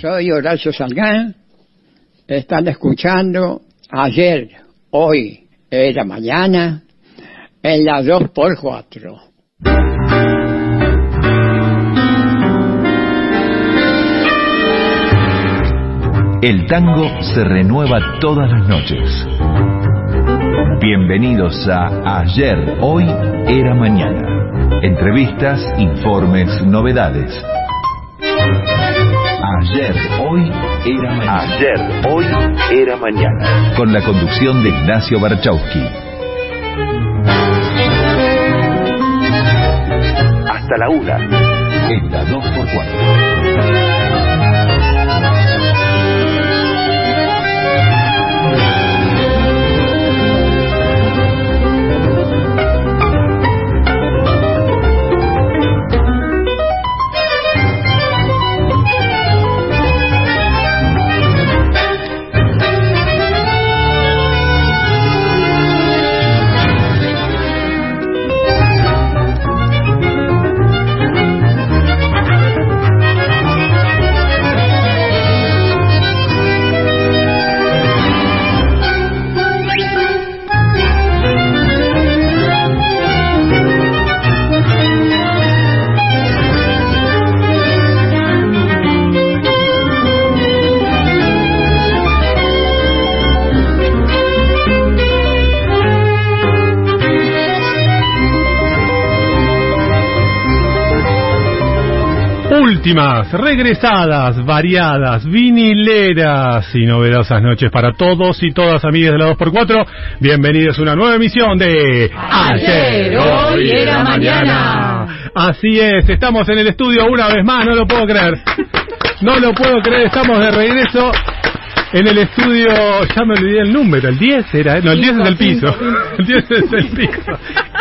Soy Horacio Salgán. Están escuchando ayer, hoy, era mañana, en la 2x4. El tango se renueva todas las noches. Bienvenidos a Ayer, Hoy, Era Mañana. Entrevistas, informes, novedades. Ayer, Hoy, Era Mañana. Ayer, Hoy, Era Mañana. Con la conducción de Ignacio Barchowski. Hasta la una. En la 2x4. Últimas, regresadas, variadas, vinileras y novedosas noches para todos y todas amigas de la 2x4. Bienvenidos a una nueva emisión de Ayer, hoy era mañana. Así es, estamos en el estudio una vez más, no lo puedo creer. No lo puedo creer, estamos de regreso en el estudio, ya me olvidé el número, el 10 era, no, el 10 es el piso. El 10 es el piso.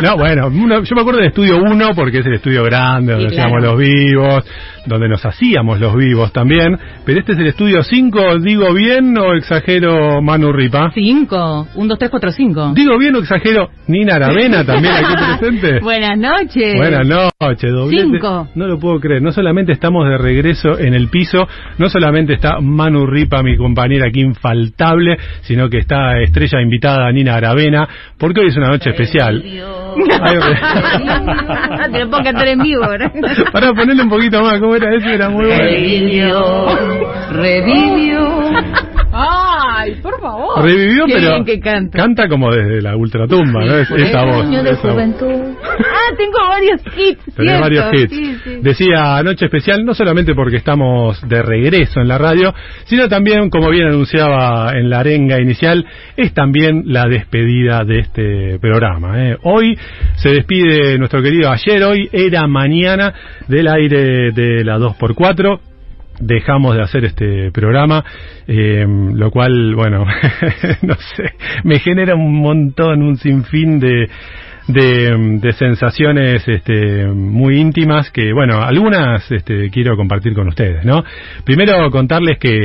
No, bueno, uno- yo me acuerdo del estudio 1 porque es el estudio grande, donde Sí, claro. hacíamos los vivos, donde nos hacíamos los vivos también. Pero este es el estudio 5, ¿digo bien o exagero Manu Ripa? Cinco. Un, dos, tres, cuatro, cinco. ¿Digo bien o exagero Nina Aravena también aquí presente? Buenas noches. Buenas noches, doblete. Cinco. No lo puedo creer. No solamente estamos de regreso en el piso, no solamente está Manu Ripa, mi compañera aquí infaltable, sino que está estrella invitada Nina Aravena, porque hoy es una noche especial. Te lo cantar en vivo, ¿verdad? Para ponerle un poquito más, ¿cómo era eso? Era muy bueno. Revivió, revivió. Ay, por favor. Revivió, Qué pero bien que canta. como desde la ultratumba, ¿no? Es, esa voz. Año de esa voz. juventud. Ah, tengo varios hits. Tenés cierto, varios hits. Sí, sí. Decía Noche Especial, no solamente porque estamos de regreso en la radio, sino también, como bien anunciaba en la arenga inicial, es también la despedida de este programa. ¿eh? Hoy se despide nuestro querido ayer, hoy era mañana del aire de la 2x4 dejamos de hacer este programa, eh, lo cual, bueno, no sé, me genera un montón, un sinfín de, de, de sensaciones este, muy íntimas que, bueno, algunas este, quiero compartir con ustedes, ¿no? Primero contarles que,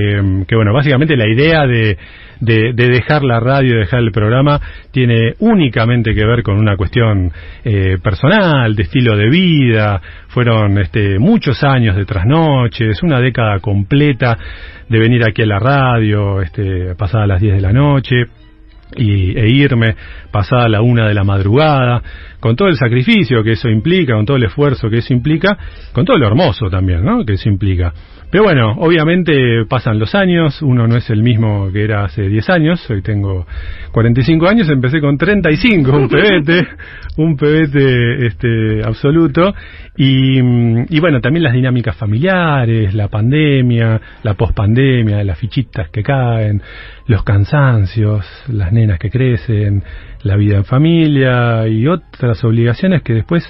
que bueno, básicamente la idea de, de, de dejar la radio, de dejar el programa, tiene únicamente que ver con una cuestión eh, personal, de estilo de vida. Fueron este, muchos años de trasnoches, una década completa de venir aquí a la radio, este, pasada las 10 de la noche y, e irme pasada la una de la madrugada, con todo el sacrificio que eso implica, con todo el esfuerzo que eso implica, con todo lo hermoso también, ¿no? Que eso implica. Pero bueno, obviamente pasan los años, uno no es el mismo que era hace 10 años, hoy tengo 45 años, empecé con 35, un pebete, un pebete este, absoluto, y, y bueno, también las dinámicas familiares, la pandemia, la pospandemia, las fichitas que caen, los cansancios, las nenas que crecen, la vida en familia y otras obligaciones que después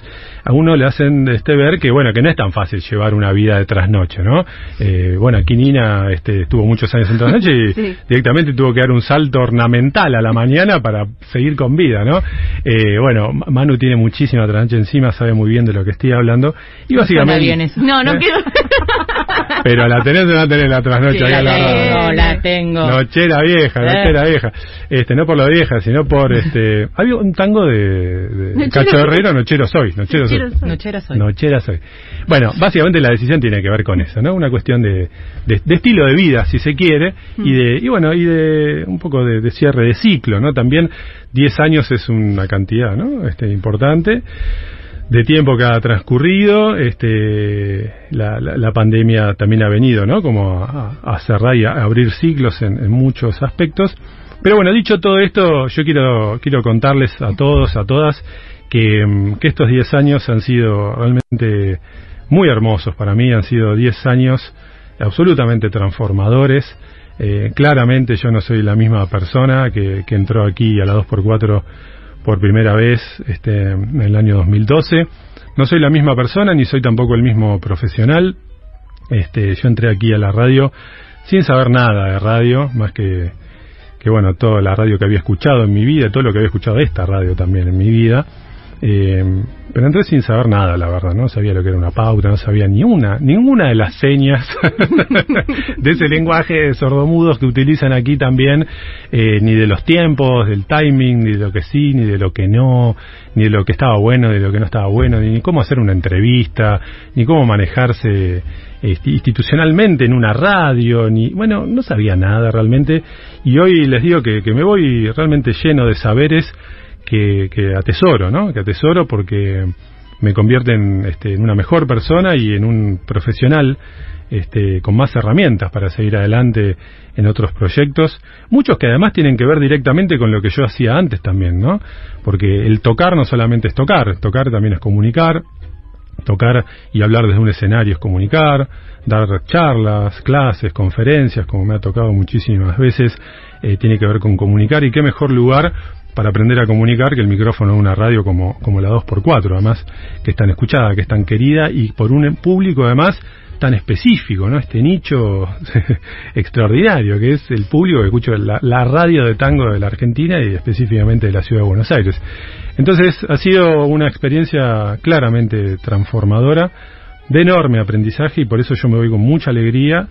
a uno le hacen este ver que bueno que no es tan fácil llevar una vida de trasnoche, ¿no? Eh, bueno, aquí Nina este, estuvo muchos años en trasnoche y Sí. directamente tuvo que dar un salto ornamental a la mañana para seguir con vida, ¿no? Eh, bueno, Ma- Manu tiene muchísima trasnoche encima, sabe muy bien de lo que estoy hablando y básicamente bien eso. No, no ¿Eh? quiero. pero la tenés o no la tenés la trasnoche Sí, la la radio. tengo, la tengo. Nochera vieja, Eh. nochera vieja. Este, no por la vieja, sino por este. Había un tango de, de Cacho Herrero, Nochero soy, Nochero, soy. Nochera soy. Nochera soy. Bueno, básicamente la decisión tiene que ver con eso, ¿no? Una cuestión de, de, estilo de vida, si se quiere, y de y bueno, y de un poco de, de cierre de ciclo, ¿no? También 10 años es una cantidad, ¿no? Este importante de tiempo que ha transcurrido, este, la, la, pandemia también ha venido, ¿no? Como a, cerrar y a abrir ciclos en, muchos aspectos. Pero bueno, dicho todo esto, yo quiero, quiero contarles a todos, a todas, que, que estos 10 años han sido realmente muy hermosos para mí, han sido 10 años absolutamente transformadores. Eh, claramente yo no soy la misma persona que, que entró aquí a la 2x4 por primera vez este, en el año 2012. No soy la misma persona ni soy tampoco el mismo profesional. Este, yo entré aquí a la radio sin saber nada de radio, más que, que bueno, toda la radio que había escuchado en mi vida, todo lo que había escuchado de esta radio también en mi vida. Eh, pero entré sin saber nada, la verdad, no sabía lo que era una pauta, no sabía ni una, ninguna de las señas de ese lenguaje de sordomudos que utilizan aquí también, eh, ni de los tiempos, del timing, ni de lo que sí, ni de lo que no, ni de lo que estaba bueno, ni de lo que no estaba bueno, ni cómo hacer una entrevista, ni cómo manejarse este, institucionalmente en una radio, ni, bueno, no sabía nada realmente, y hoy les digo que, que me voy realmente lleno de saberes, que, atesoro, ¿no? Que atesoro porque me convierte en, este, en una mejor persona y en un profesional este, con más herramientas para seguir adelante en otros proyectos, muchos que además tienen que ver directamente con lo que yo hacía antes también, ¿no? Porque el tocar no solamente es tocar, tocar también es comunicar, tocar y hablar desde un escenario es comunicar, dar charlas, clases, conferencias, como me ha tocado muchísimas veces, eh, tiene que ver con comunicar y qué mejor lugar para aprender a comunicar que el micrófono de una radio como, como la 2x4, además, que es tan escuchada, que es tan querida y por un público además tan específico, ¿no? Este nicho extraordinario que es el público que escucha la, la, radio de tango de la Argentina y específicamente de la ciudad de Buenos Aires. Entonces ha sido una experiencia claramente transformadora, de enorme aprendizaje y por eso yo me voy con mucha alegría,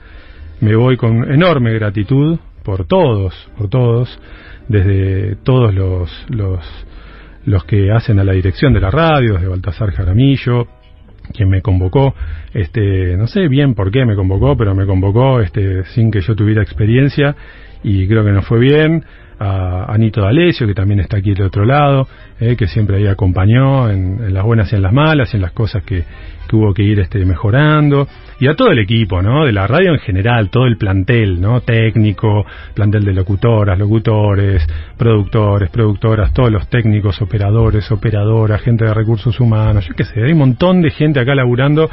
me voy con enorme gratitud por todos, por todos desde todos los, los, los que hacen a la dirección de la radio, desde Baltasar Jaramillo, quien me convocó, este, no sé bien por qué me convocó, pero me convocó este, sin que yo tuviera experiencia y creo que no fue bien, a Anito D'Alessio, que también está aquí del otro lado, eh, que siempre ahí acompañó en, las buenas y en las malas, y en las cosas que, que hubo que ir este, mejorando, y a todo el equipo, ¿no? De la radio en general, todo el plantel, ¿no? Técnico, plantel de locutoras, locutores, productores, productoras, todos los técnicos, operadores, operadoras, gente de recursos humanos, yo qué sé, hay un montón de gente acá laburando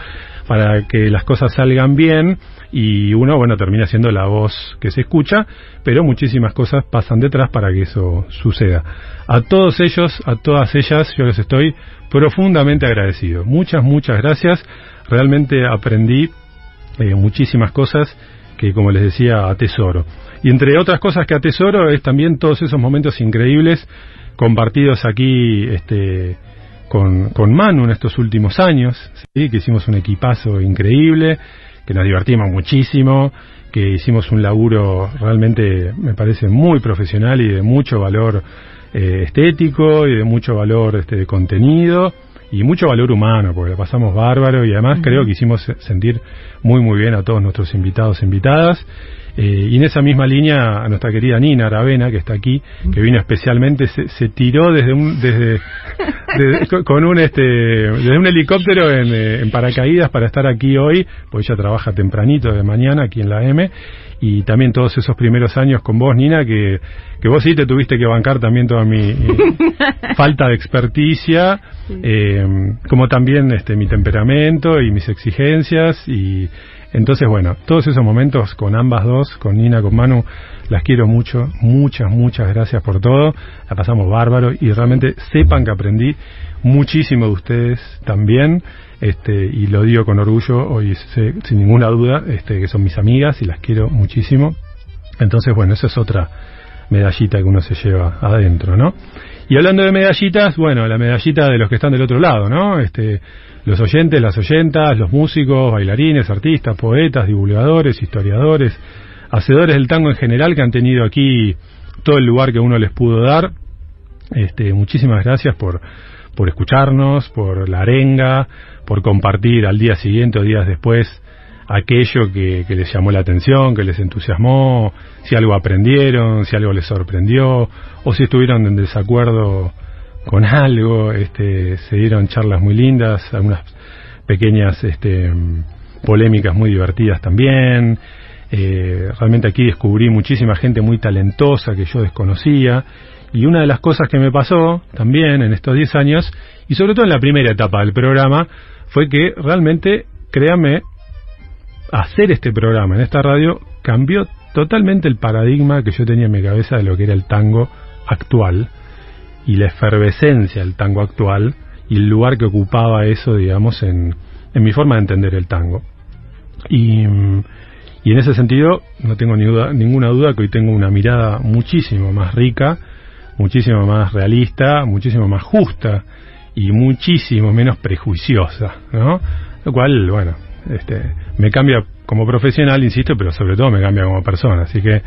para que las cosas salgan bien y uno, bueno, termina siendo la voz que se escucha, pero muchísimas cosas pasan detrás para que eso suceda. A todos ellos, a todas ellas, yo les estoy profundamente agradecido. Muchas, muchas gracias. Realmente aprendí eh, muchísimas cosas que, como les decía, atesoro. Y entre otras cosas que atesoro es también todos esos momentos increíbles compartidos aquí este, con, con Manu en estos últimos años, ¿sí? que hicimos un equipazo increíble, que nos divertimos muchísimo, que hicimos un laburo realmente, me parece, muy profesional y de mucho valor eh, estético y de mucho valor este, de contenido y mucho valor humano, porque la pasamos bárbaro y además creo que hicimos sentir muy muy bien a todos nuestros invitados e invitadas. Eh, y en esa misma línea a nuestra querida Nina Aravena, que está aquí, que vino especialmente, se, se tiró desde un, desde, con un este, desde un helicóptero en, eh, en, paracaídas para estar aquí hoy, pues ella trabaja tempranito de mañana aquí en la M, y también todos esos primeros años con vos, Nina, que, que vos sí te tuviste que bancar también toda mi falta de experticia, eh, como también este mi temperamento y mis exigencias y entonces bueno, todos esos momentos con ambas dos, con Nina, con Manu, las quiero mucho, muchas, muchas gracias por todo, la pasamos bárbaro y realmente sepan que aprendí muchísimo de ustedes también este, y lo digo con orgullo, hoy sé, sin ninguna duda, este, que son mis amigas y las quiero muchísimo. Entonces, bueno, esa es otra medallita que uno se lleva adentro, ¿no? Y hablando de medallitas, bueno, la medallita de los que están del otro lado, ¿no? Este, los oyentes, las oyentas, los músicos, bailarines, artistas, poetas, divulgadores, historiadores, hacedores del tango en general que han tenido aquí todo el lugar que uno les pudo dar. Este, muchísimas gracias por, por escucharnos, por la arenga, por compartir al día siguiente o días después aquello que, que, les llamó la atención, que les entusiasmó, si algo aprendieron, si algo les sorprendió, o si estuvieron en desacuerdo con algo, este, se dieron charlas muy lindas, algunas pequeñas este, polémicas muy divertidas también. Eh, realmente aquí descubrí muchísima gente muy talentosa que yo desconocía. Y una de las cosas que me pasó también en estos 10 años, y sobre todo en la primera etapa del programa, fue que realmente, créame, hacer este programa en esta radio cambió totalmente el paradigma que yo tenía en mi cabeza de lo que era el tango actual y la efervescencia del tango actual y el lugar que ocupaba eso, digamos, en, en mi forma de entender el tango. Y, y en ese sentido, no tengo ni duda, ninguna duda que hoy tengo una mirada muchísimo más rica, muchísimo más realista, muchísimo más justa y muchísimo menos prejuiciosa, ¿no? Lo cual, bueno, este, me cambia como profesional, insisto, pero sobre todo me cambia como persona. Así que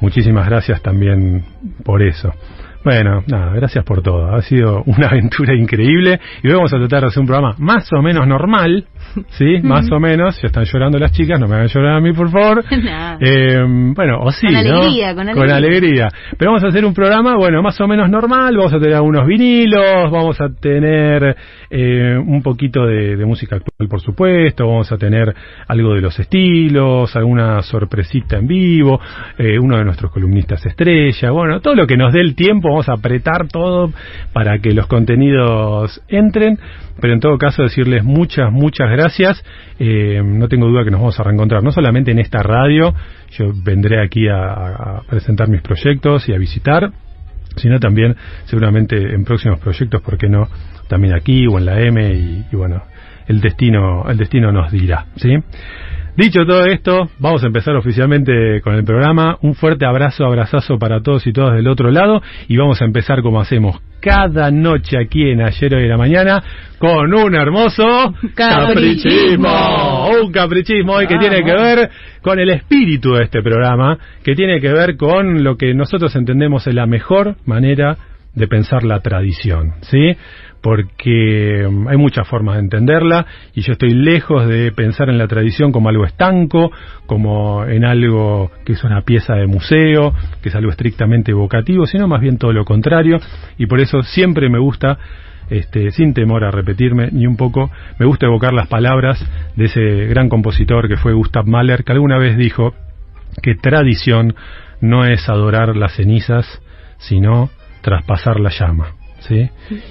muchísimas gracias también por eso. Bueno, nada, gracias por todo. Ha sido una aventura increíble y hoy vamos a tratar de hacer un programa más o menos normal, ¿sí? Más o menos. Ya están llorando las chicas, no me hagan llorar a mí, por favor. Eh, bueno, o sí, con ¿no? Alegría, con alegría, con alegría. Pero vamos a hacer un programa, bueno, más o menos normal. Vamos a tener algunos vinilos, vamos a tener eh, un poquito de, de música actual, por supuesto. Vamos a tener algo de los estilos, alguna sorpresita en vivo, eh, uno de nuestros columnistas estrella. Bueno, todo lo que nos dé el tiempo vamos a apretar todo para que los contenidos entren, pero en todo caso decirles muchas, muchas gracias. Eh, no tengo duda que nos vamos a reencontrar, no solamente en esta radio, yo vendré aquí a, a presentar mis proyectos y a visitar, sino también seguramente en próximos proyectos, ¿por qué no? También aquí o en la M y, y bueno, el destino, el destino nos dirá, ¿sí? Dicho todo esto, vamos a empezar oficialmente con el programa. Un fuerte abrazo, abrazazo para todos y todas del otro lado. Y vamos a empezar como hacemos cada noche aquí en Ayer Hoy de la Mañana con un hermoso caprichismo. Un caprichismo hoy que tiene que ver con el espíritu de este programa, que tiene que ver con lo que nosotros entendemos es la mejor manera de pensar la tradición, ¿sí? Porque hay muchas formas de entenderla y yo estoy lejos de pensar en la tradición como algo estanco, como en algo que es una pieza de museo, que es algo estrictamente evocativo, sino más bien todo lo contrario y por eso siempre me gusta este, sin temor a repetirme ni un poco, me gusta evocar las palabras de ese gran compositor que fue Gustav Mahler, que alguna vez dijo que tradición no es adorar las cenizas, sino traspasar la llama. ¿Sí?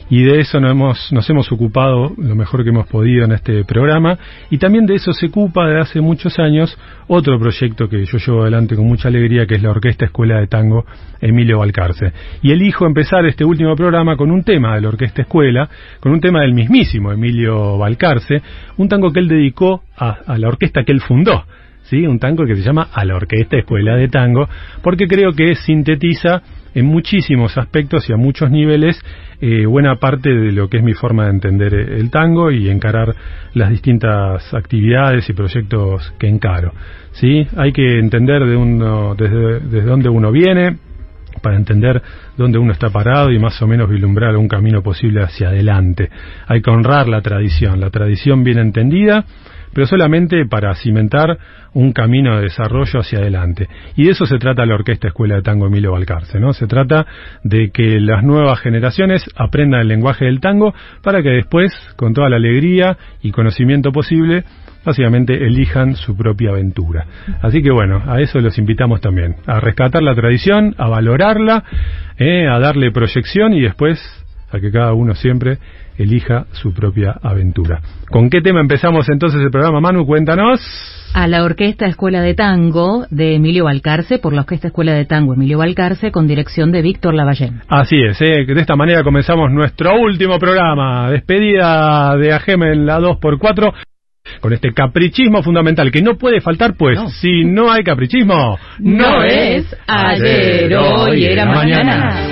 Y de eso nos hemos, nos hemos ocupado lo mejor que hemos podido en este programa y también de eso se ocupa de hace muchos años otro proyecto que yo llevo adelante con mucha alegría que es la Orquesta Escuela de Tango Emilio Balcarce. Y elijo empezar este último programa con un tema de la Orquesta Escuela, con un tema del mismísimo Emilio Balcarce, un tango que él dedicó a, a la orquesta que él fundó. ¿Sí? Un tango que se llama A la Orquesta Escuela de Tango, porque creo que sintetiza en muchísimos aspectos y a muchos niveles eh, buena parte de lo que es mi forma de entender el tango y encarar las distintas actividades y proyectos que encaro. ¿sí? Hay que entender de uno, desde, desde dónde uno viene para entender dónde uno está parado y más o menos vislumbrar un camino posible hacia adelante. Hay que honrar la tradición, la tradición bien entendida pero solamente para cimentar un camino de desarrollo hacia adelante. Y de eso se trata la Orquesta Escuela de Tango Emilio Balcarce, ¿no? Se trata de que las nuevas generaciones aprendan el lenguaje del tango para que después, con toda la alegría y conocimiento posible, básicamente elijan su propia aventura. Así que bueno, a eso los invitamos también, a rescatar la tradición, a valorarla, eh, a darle proyección y después a que cada uno siempre elija su propia aventura. ¿Con qué tema empezamos entonces el programa, Manu? Cuéntanos. A la Orquesta Escuela de Tango de Emilio Balcarce, por la Orquesta Escuela de Tango Emilio Balcarce, con dirección de Víctor Lavallén. Así es, ¿eh? de esta manera comenzamos nuestro último programa, despedida de AGM en la 2x4 con este caprichismo fundamental que no puede faltar, pues No. si no hay caprichismo, No es ayer, hoy, era mañana.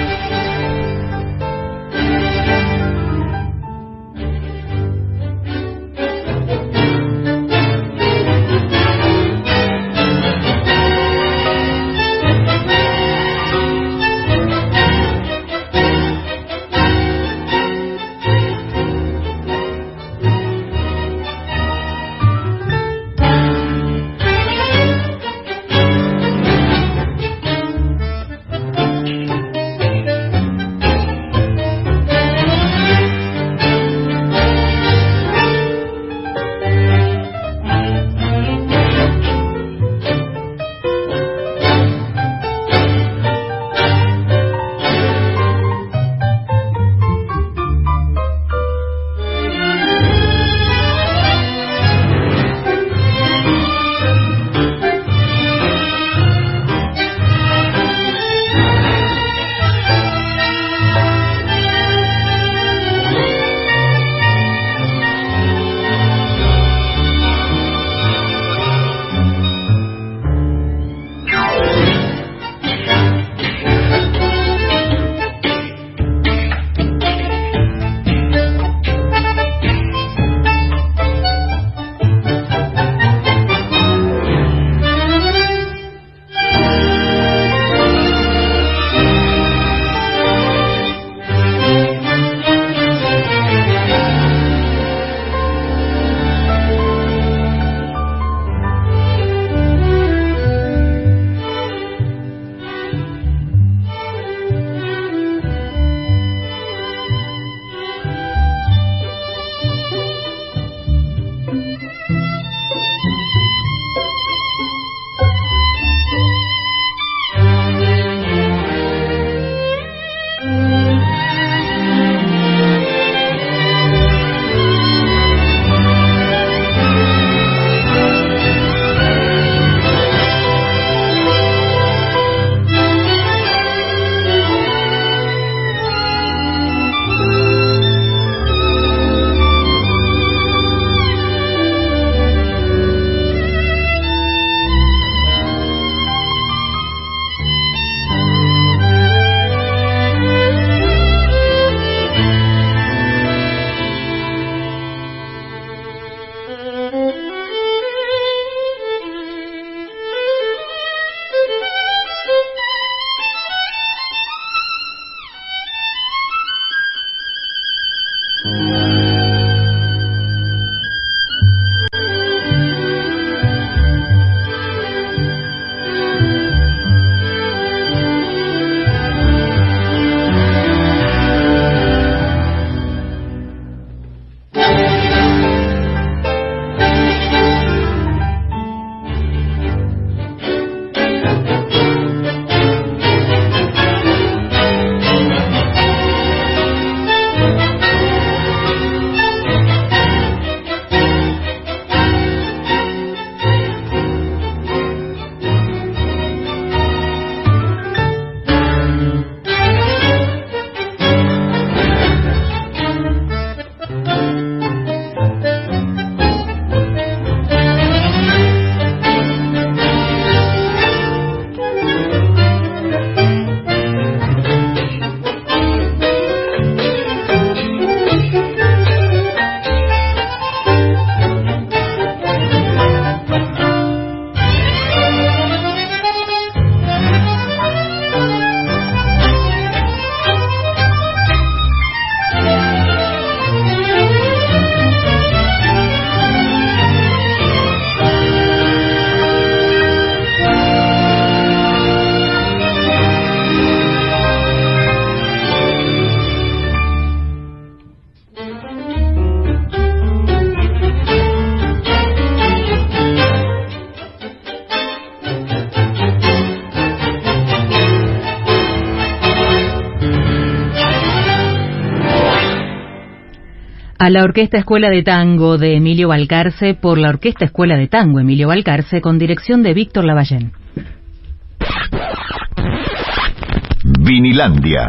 La Orquesta Escuela de Tango de Emilio Balcarce por la Orquesta Escuela de Tango Emilio Balcarce con dirección de Víctor Lavallén. Vinilandia.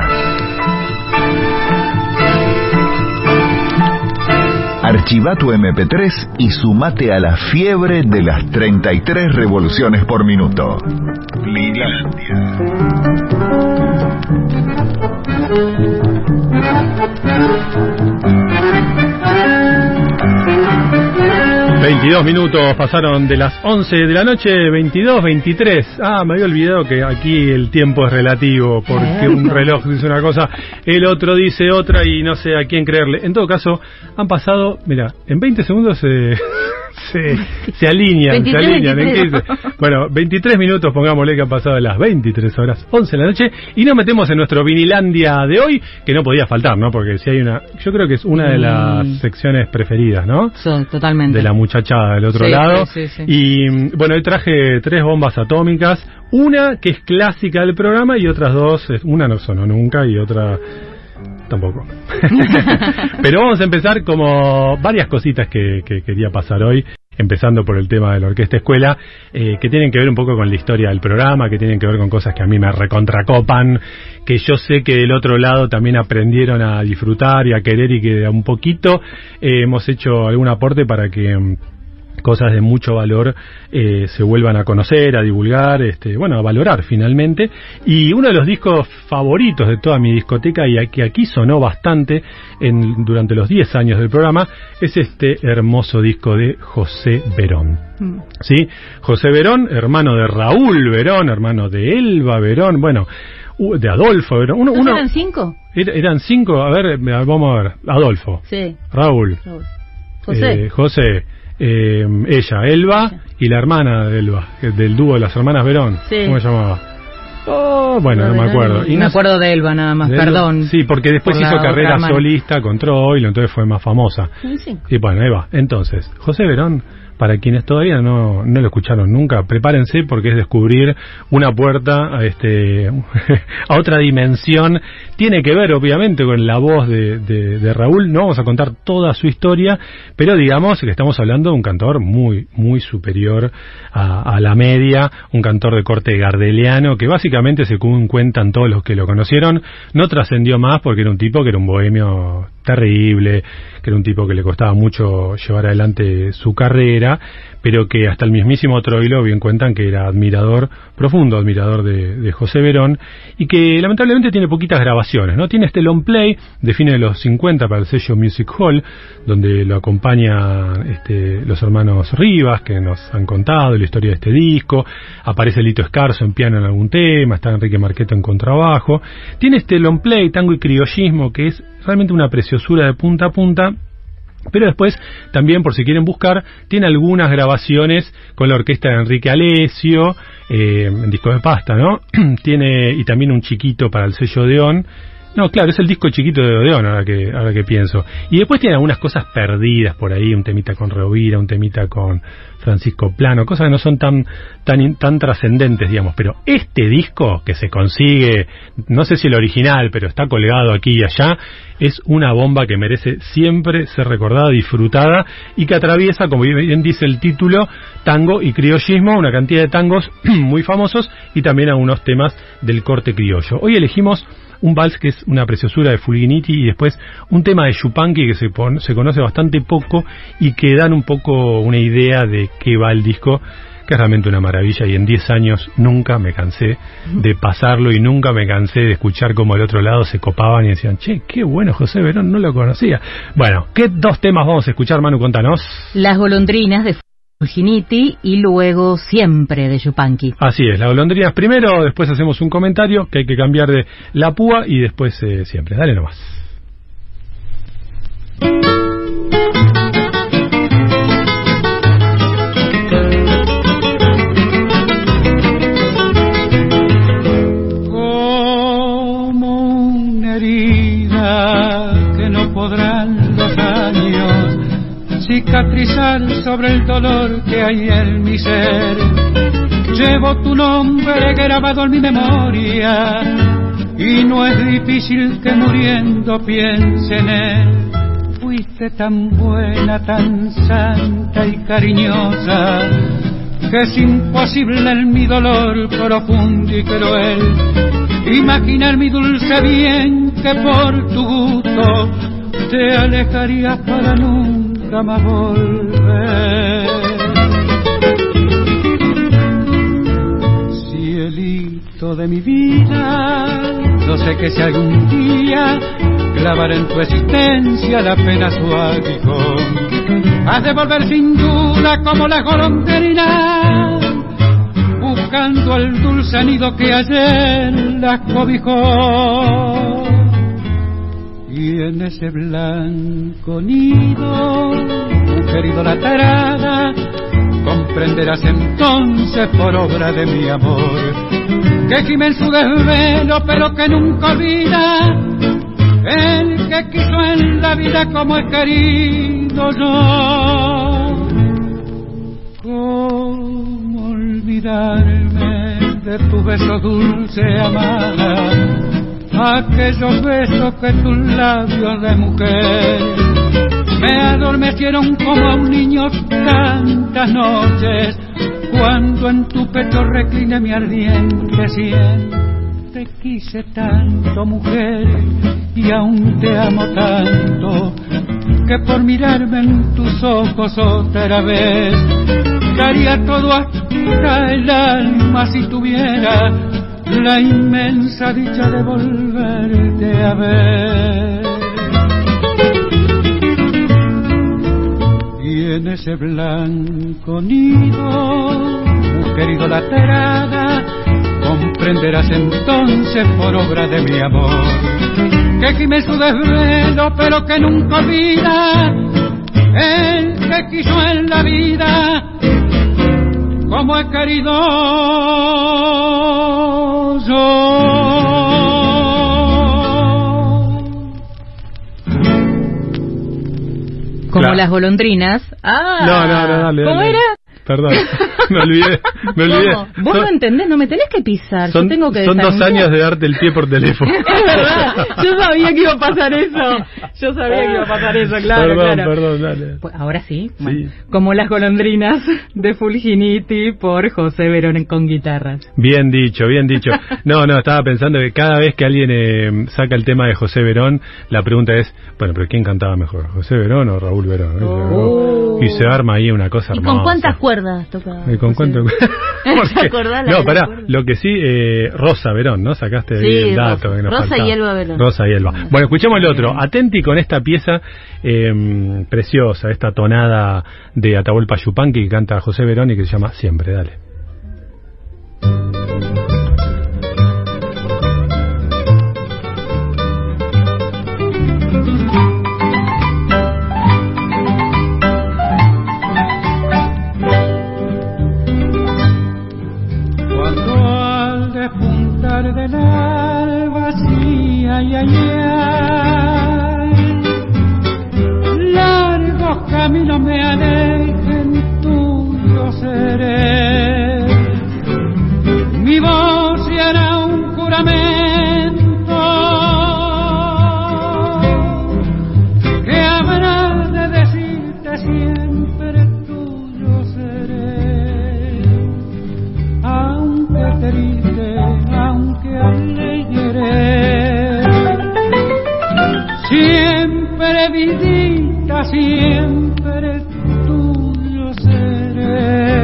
Archiva tu MP3 y sumate a la fiebre de las 33 revoluciones por minuto. Vinilandia. 22 minutos pasaron de las 11 de la noche, 22, 23. Ah, me había olvidado que aquí el tiempo es relativo, porque un reloj dice una cosa, el otro dice otra y no sé a quién creerle. En todo caso, han pasado, mira, en 20 segundos se, se, se alinean, se alinean. Bueno, 23 minutos, pongámosle que han pasado las 23 horas, 11 de la noche, y nos metemos en nuestro Vinilandia de hoy, que no podía faltar, ¿no? Porque si hay una, yo creo que es una de las mm. secciones preferidas, ¿no? Son, totalmente. De la muchachada del otro lado. y bueno, hoy traje tres bombas atómicas, una que es clásica del programa y otras dos, una no sonó nunca y otra tampoco. Pero vamos a empezar como varias cositas que, quería pasar hoy, empezando por el tema de la orquesta escuela, eh, que tienen que ver un poco con la historia del programa, que tienen que ver con cosas que a mí me recontracopan, que yo sé que del otro lado también aprendieron a disfrutar y a querer y que un poquito eh, hemos hecho algún aporte para que mm, cosas de mucho valor eh, se vuelvan a conocer, a divulgar, este, bueno, a valorar finalmente. Y uno de los discos favoritos de toda mi discoteca y que aquí sonó bastante en, durante los 10 años del programa es este hermoso disco de José Verón. Mm. ¿Sí? José Verón, hermano de Raúl Verón, hermano de Elba Verón, bueno, de Adolfo Verón. Uno, eran cinco? eran cinco, a ver, vamos a ver. Adolfo. Sí. Raúl. José. Eh, José eh, ella, Elba, y la hermana de Elba, del dúo de las hermanas Verón. ¿Cómo se llamaba? Oh, bueno, no, me acuerdo. Y me acuerdo de Elba nada más, perdón. Sí, porque después hizo carrera solista con Troilo, entonces fue más famosa. Y bueno, Eva, entonces, José Verón para quienes todavía no, no lo escucharon nunca, prepárense porque es descubrir una puerta a, este, a otra dimensión. Tiene que ver, obviamente, con la voz de, Raúl. No vamos a contar toda su historia, pero digamos que estamos hablando de un cantor muy, muy superior a la media, un cantor de corte gardeliano que básicamente, según cuentan todos los que lo conocieron, no trascendió más porque era un tipo que era un bohemio terrible, que era un tipo que le costaba mucho llevar adelante su carrera, pero que hasta el mismísimo Troilo bien cuentan que era admirador, profundo admirador de, José Verón, y que lamentablemente tiene poquitas grabaciones, ¿no? Tiene este long play de fines de los 50 para el sello Music Hall, donde lo acompañan este, los hermanos Rivas, que nos han contado la historia de este disco, aparece Lito Escarzo en piano en algún tema, está Enrique Marqueto en contrabajo, tiene este long play, tango y criollismo, que es realmente una preciosura de punta a punta, pero después, también por si quieren buscar, tiene algunas grabaciones con la orquesta de Enrique Alesio, eh, en disco de pasta, ¿no? tiene, y también un chiquito para el sello Odeón. No, claro, es el disco chiquito de Odeón, ahora que, ahora que pienso. Y después tiene algunas cosas perdidas por ahí, un temita con Rovira, un temita con Francisco Plano, cosas que no son tan, tan, tan trascendentes, digamos. Pero este disco que se consigue, no sé si el original, pero está colgado aquí y allá, es una bomba que merece siempre ser recordada, disfrutada y que atraviesa, como bien dice el título, tango y criollismo, una cantidad de tangos muy famosos y también algunos temas del corte criollo. Hoy elegimos un vals que es una preciosura de Fulginiti y después un tema de Chupanqui que se, se conoce bastante poco y que dan un poco una idea de qué va el disco que es realmente una maravilla y en 10 años nunca me cansé de pasarlo y nunca me cansé de escuchar cómo del otro lado se copaban y decían, che, qué bueno José Verón, no lo conocía. Bueno, ¿qué dos temas vamos a escuchar, Manu? Contanos. Las golondrinas de Fulginiti y luego siempre de Yupanqui. Así es, las golondrinas primero, después hacemos un comentario que hay que cambiar de la púa y después eh, siempre. Dale nomás. Cicatrizar sobre el dolor que hay en mi ser. Llevo tu nombre grabado en mi memoria y no es difícil que muriendo piense en él. Fui fuiste tan buena, tan santa y cariñosa, que es imposible en mi dolor profundo y cruel imaginar mi dulce bien que por tu gusto te alejarías para nunca más volver. Cielito de mi vida, yo sé que si algún día clavar en tu existencia la pena su aguijón, has de volver sin duda como la golondrina buscando el dulce nido que ayer la cobijó. Y en ese blanco nido, querido la tarada, comprenderás entonces por obra de mi amor, que gime en su desvelo pero que nunca olvida el que quiso en la vida como he querido yo. ¿Cómo olvidarme de tu beso dulce amada? Aquellos besos que tus labios de mujer me adormecieron como a un niño tantas noches cuando en tu pecho recliné mi ardiente sien. Te quise tanto, mujer, y aún te amo tanto, que por mirarme en tus ojos otra vez, daría todo hasta el alma si tuviera la inmensa dicha de volverte a ver. Y en ese blanco nido, querido laterada, comprenderás entonces por obra de mi amor que gime su desvelo pero que nunca olvida el que quiso en la vida como he querido. Como Claro. las golondrinas. Ah, No, no, no, dale, ¿Cómo dale. era? Perdón, me olvidé, me olvidé. ¿Cómo? Vos Son- no entendés, no me tenés que pisar. Son, Yo tengo que son dos años de darte el pie por teléfono. Es verdad, yo sabía que iba a pasar eso. Yo sabía que iba a pasar eso, claro, perdón, claro. perdón, dale. Pues ahora sí, Sí. bueno, como las golondrinas de Fulginiti por José Verón con guitarras. Bien dicho, bien dicho. No, no, estaba pensando que cada vez que alguien eh, saca el tema de José Verón, la pregunta es, bueno, pero ¿quién cantaba mejor? ¿José Verón o Raúl Verón? Oh. Y se arma ahí una cosa ¿Y hermosa. con cuántas cuerdas toca? ¿Y con cuánto? Porque- no, pará, lo que sí, eh, Rosa Verón, ¿no? Sacaste Sí, el dato. Rosa. que nos Rosa y Elba Verón. Rosa y Elba. Bueno, escuchemos el otro. Atenti con esta pieza eh, preciosa, esta tonada de Atahualpa Yupanqui que canta José Verón y que se llama Siempre, dale. Ay, ay, largos caminos me alejen, tuyo seré. Mi voz vidita, siempre tuyo seré.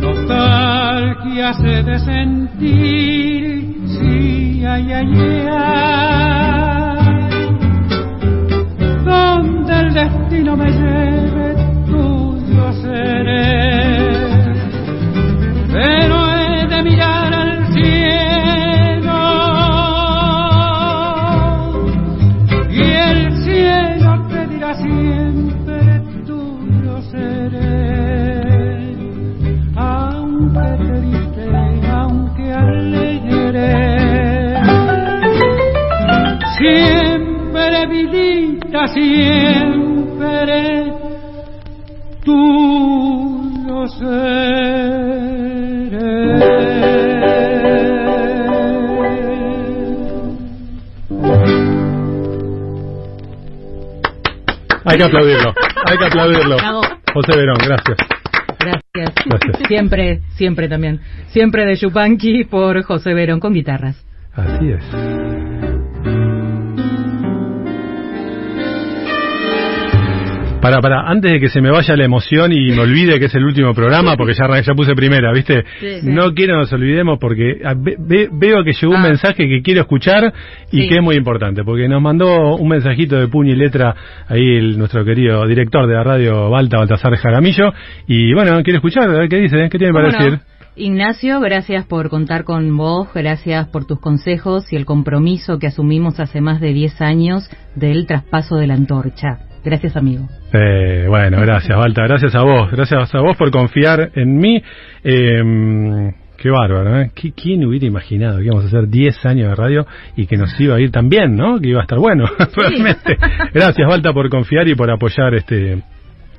Nostalgia se de sentir, sí, ay, ay, ay. Destino me lleve, tuyo seré. Pero he de mirar al cielo y el cielo te dirá siempre tuyo seré aunque triste, aunque alegre. Siempre vidita, siempre Hay que aplaudirlo, hay que aplaudirlo. José Verón, gracias. gracias. Gracias. Siempre, siempre también. Siempre de Chupanqui por José Verón con guitarras. Así es. Para, para, antes de que se me vaya la emoción y me olvide que es el último programa, porque ya, ya puse primera, ¿viste? No quiero nos olvidemos porque ah, veo que llegó un ah. mensaje que quiero escuchar y que es muy importante, porque nos mandó un mensajito de puño y letra ahí el, nuestro querido director de la radio Balta, Baltasar Jaramillo, y bueno, quiero escuchar, a ver qué dice, qué tiene para decir. Ignacio, gracias por contar con vos, gracias por tus consejos y el compromiso que asumimos hace más de 10 años del traspaso de la antorcha. Gracias, amigo. Eh, bueno, gracias, Walter. Gracias a vos. Gracias a vos por confiar en mí. Eh, qué bárbaro, ¿eh? ¿Quién hubiera imaginado que íbamos a hacer 10 años de radio y que nos iba a ir tan bien, ¿no? Que iba a estar bueno, realmente. Gracias, Walter, por confiar y por apoyar este...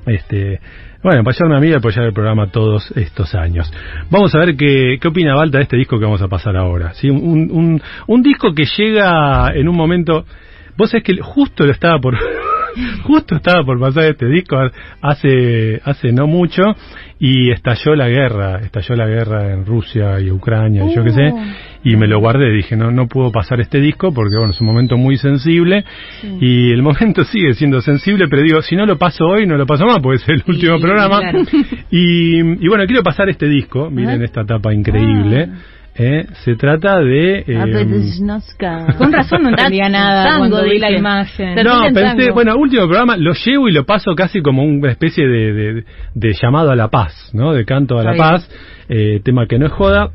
este bueno, apoyarme a mí y apoyar el programa todos estos años. Vamos a ver qué, qué opina Valta de este disco que vamos a pasar ahora. ¿sí? Un, un, un disco que llega en un momento... Vos sabés que justo lo estaba por Justo estaba por pasar este disco hace, hace no mucho y estalló la guerra, estalló la guerra en Rusia y Ucrania, y yo qué sé, y me lo guardé, dije, no, no puedo pasar este disco porque bueno, es un momento muy sensible y el momento sigue siendo sensible, pero digo, si no lo paso hoy, no lo paso más, porque es el último programa. Y, y, bueno, quiero pasar este disco, miren esta tapa increíble. Ah. ¿Eh? se trata de... Eh, Con razón no entendía nada cuando vi la imagen. No, pensé, bueno, último programa, lo llevo y lo paso casi como una especie de, de, llamado a la paz, ¿no? De canto a la paz, eh, tema que no es joda.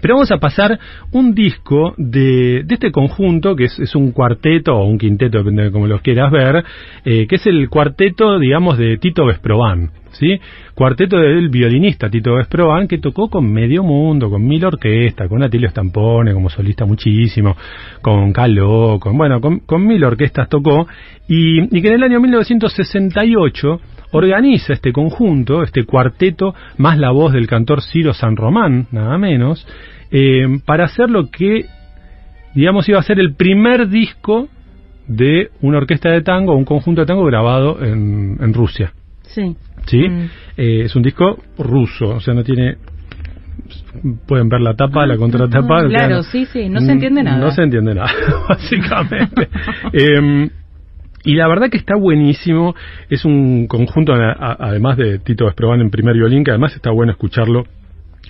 Pero vamos a pasar un disco de, de este conjunto, que es, es, un cuarteto o un quinteto, depende de cómo los quieras ver, eh, que es el cuarteto, digamos, de Tito Vesprovan. ¿Sí? Cuarteto del violinista Tito Vesprovan, que tocó con medio mundo, con mil orquestas, con Atilio Stampone como solista muchísimo, con Caló, con, bueno, con, mil orquestas tocó, y, que en el año 1968 organiza este conjunto, este cuarteto, más la voz del cantor Ciro San Román, nada menos, eh, para hacer lo que, digamos, iba a ser el primer disco de una orquesta de tango, un conjunto de tango grabado en Rusia. Sí. ¿Sí? Mm. Eh, es un disco ruso, o sea, no tiene pueden ver la tapa, la contratapa. Claro, sí, sí, no se entiende nada. No se entiende nada, básicamente. eh, y la verdad que está buenísimo. Es un conjunto, además de Tito Esproban en primer violín, que además está bueno escucharlo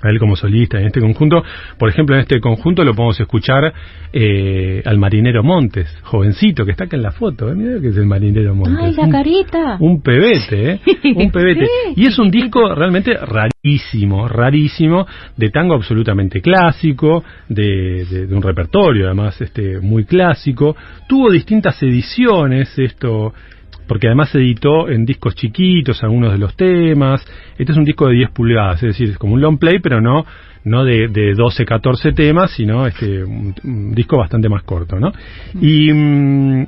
a él como solista en este conjunto. Por ejemplo, en este conjunto lo podemos escuchar eh, al marinero Montes, jovencito, que está acá en la foto. ¿eh? Mira que es el marinero Montes. ¡Ay, la carita! Un, pebete, ¿eh? Un pebete. Y es un disco realmente rarísimo, rarísimo, de tango absolutamente clásico, de, de, un repertorio además este muy clásico. Tuvo distintas ediciones esto porque además se editó en discos chiquitos algunos de los temas. Este es un disco de 10 pulgadas, es decir, es como un long play, pero no no de, de 12, 14 temas, sino este un, disco bastante más corto, ¿no? Y, mm,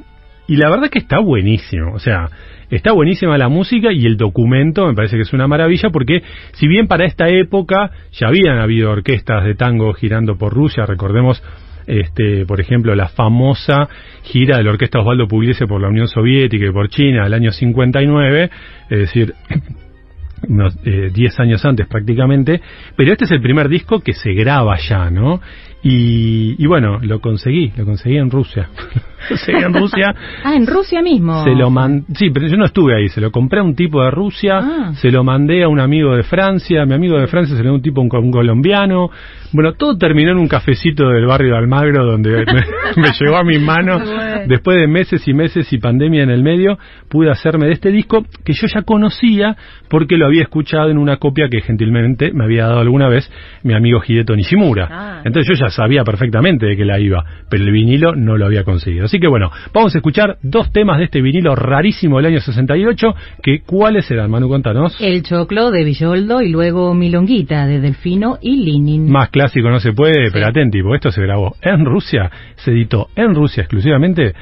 y la verdad que está buenísimo, o sea, está buenísima la música y el documento me parece que es una maravilla porque si bien para esta época ya habían habido orquestas de tango girando por Rusia, recordemos este, por ejemplo, la famosa gira de la Orquesta Osvaldo Pugliese por la Unión Soviética y por China del año 59, es decir, unos 10 eh, años antes prácticamente, pero este es el primer disco que se graba ya, ¿no? Y, y bueno, lo conseguí, lo conseguí en Rusia. en Rusia. ah, en Rusia mismo. Se lo sí, pero yo no estuve ahí, se lo compré a un tipo de Rusia, ah. se lo mandé a un amigo de Francia, mi amigo de Francia se lo dio un tipo un, un colombiano. Bueno, todo terminó en un cafecito del barrio de Almagro donde me, llegó a mis manos. Después de meses y meses y pandemia en el medio, pude hacerme de este disco que yo ya conocía porque lo había escuchado en una copia que gentilmente me había dado alguna vez mi amigo Hideto Nishimura. Ah. Entonces yo ya sabía perfectamente de que la iba, pero el vinilo no lo había conseguido. Así que bueno, vamos a escuchar dos temas de este vinilo rarísimo del año 68, que ¿cuáles eran, Manu? Contanos. El Choclo de Villoldo y luego Milonguita de Delfino y Linin. Más clásico no se puede, pero atenti, porque esto se grabó en Rusia, se editó en Rusia exclusivamente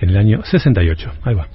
en el año 68. Ahí va.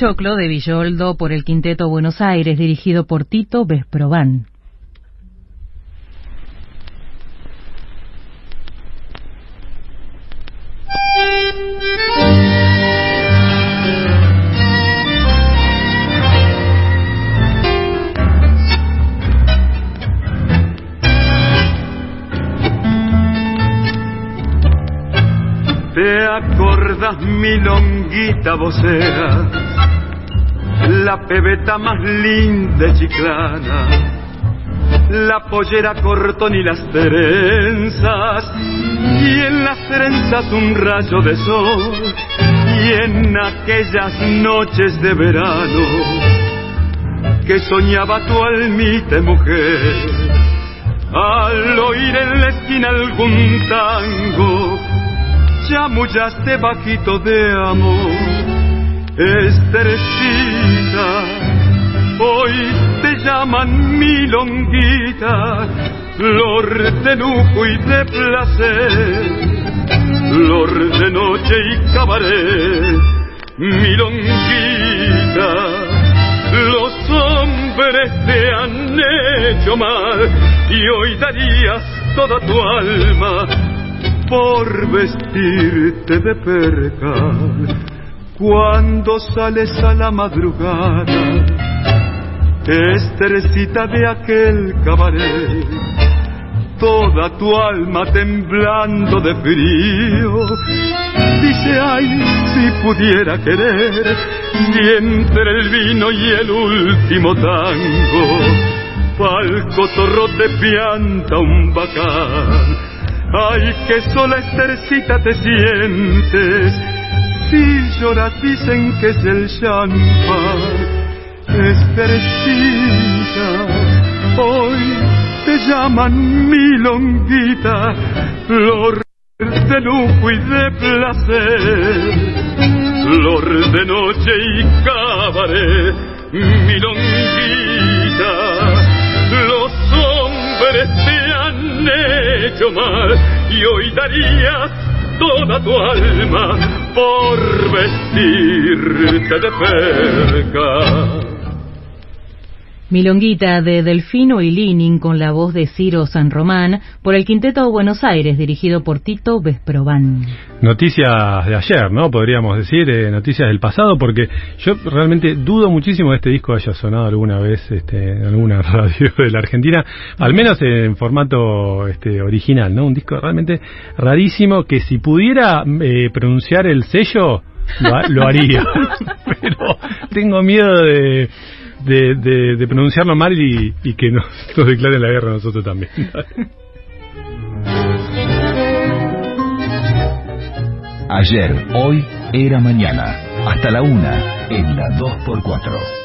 Choclo de Villoldo por el Quinteto Buenos Aires, dirigido por Tito Vesproban. ¿Te acordas mi longuita vocera? La pebeta más linda y chiclana, la pollera cortón y las trenzas, y en las trenzas un rayo de sol, y en aquellas noches de verano que soñaba tu almita mujer, al oír en la esquina algún tango, chamullaste bajito de amor. Hoy te llaman milonguita, flor de lujo y de placer, flor de noche y cabaret, milonguita. Los hombres te han hecho mal y hoy darías toda tu alma por vestirte de percal cuando sales a la madrugada, esterecita de aquel cabaret, toda tu alma temblando de frío, dice ay si pudiera querer, y entre el vino y el último tango, pa'l cotorro te pianta un bacán Ay, que sola estercita te sientes. Si lloras dicen que es el champán. Estercita, hoy te llaman milonguita, flor de lujo y de placer, flor de noche y cabaret, milonguita, los hombres te hecho mal y hoy darías toda tu alma por vestirte de perca. Milonguita de Delfino y Linin con la voz de Ciro San Román por el Quinteto Buenos Aires dirigido por Tito Vesproban. Noticias de ayer, ¿no? Podríamos decir, eh, noticias del pasado, porque yo realmente dudo muchísimo que este disco haya sonado alguna vez este, en alguna radio de la Argentina, al menos en formato este, original, ¿no? Un disco realmente rarísimo que si pudiera eh, pronunciar el sello, lo, lo haría. Pero tengo miedo de de, de, de pronunciarlo mal y, y que nos, nos declaren la guerra a nosotros también. Ayer, hoy, era mañana. Hasta la una, en la 2x4.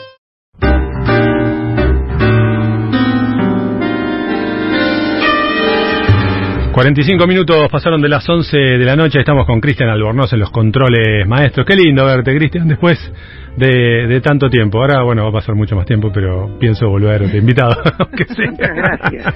45 minutos pasaron de las 11 de la noche, estamos con Cristian Albornoz en los controles maestros. Qué lindo verte, Cristian, después de, de, tanto tiempo. Ahora, bueno, va a pasar mucho más tiempo, pero pienso volver de invitado. Muchas gracias.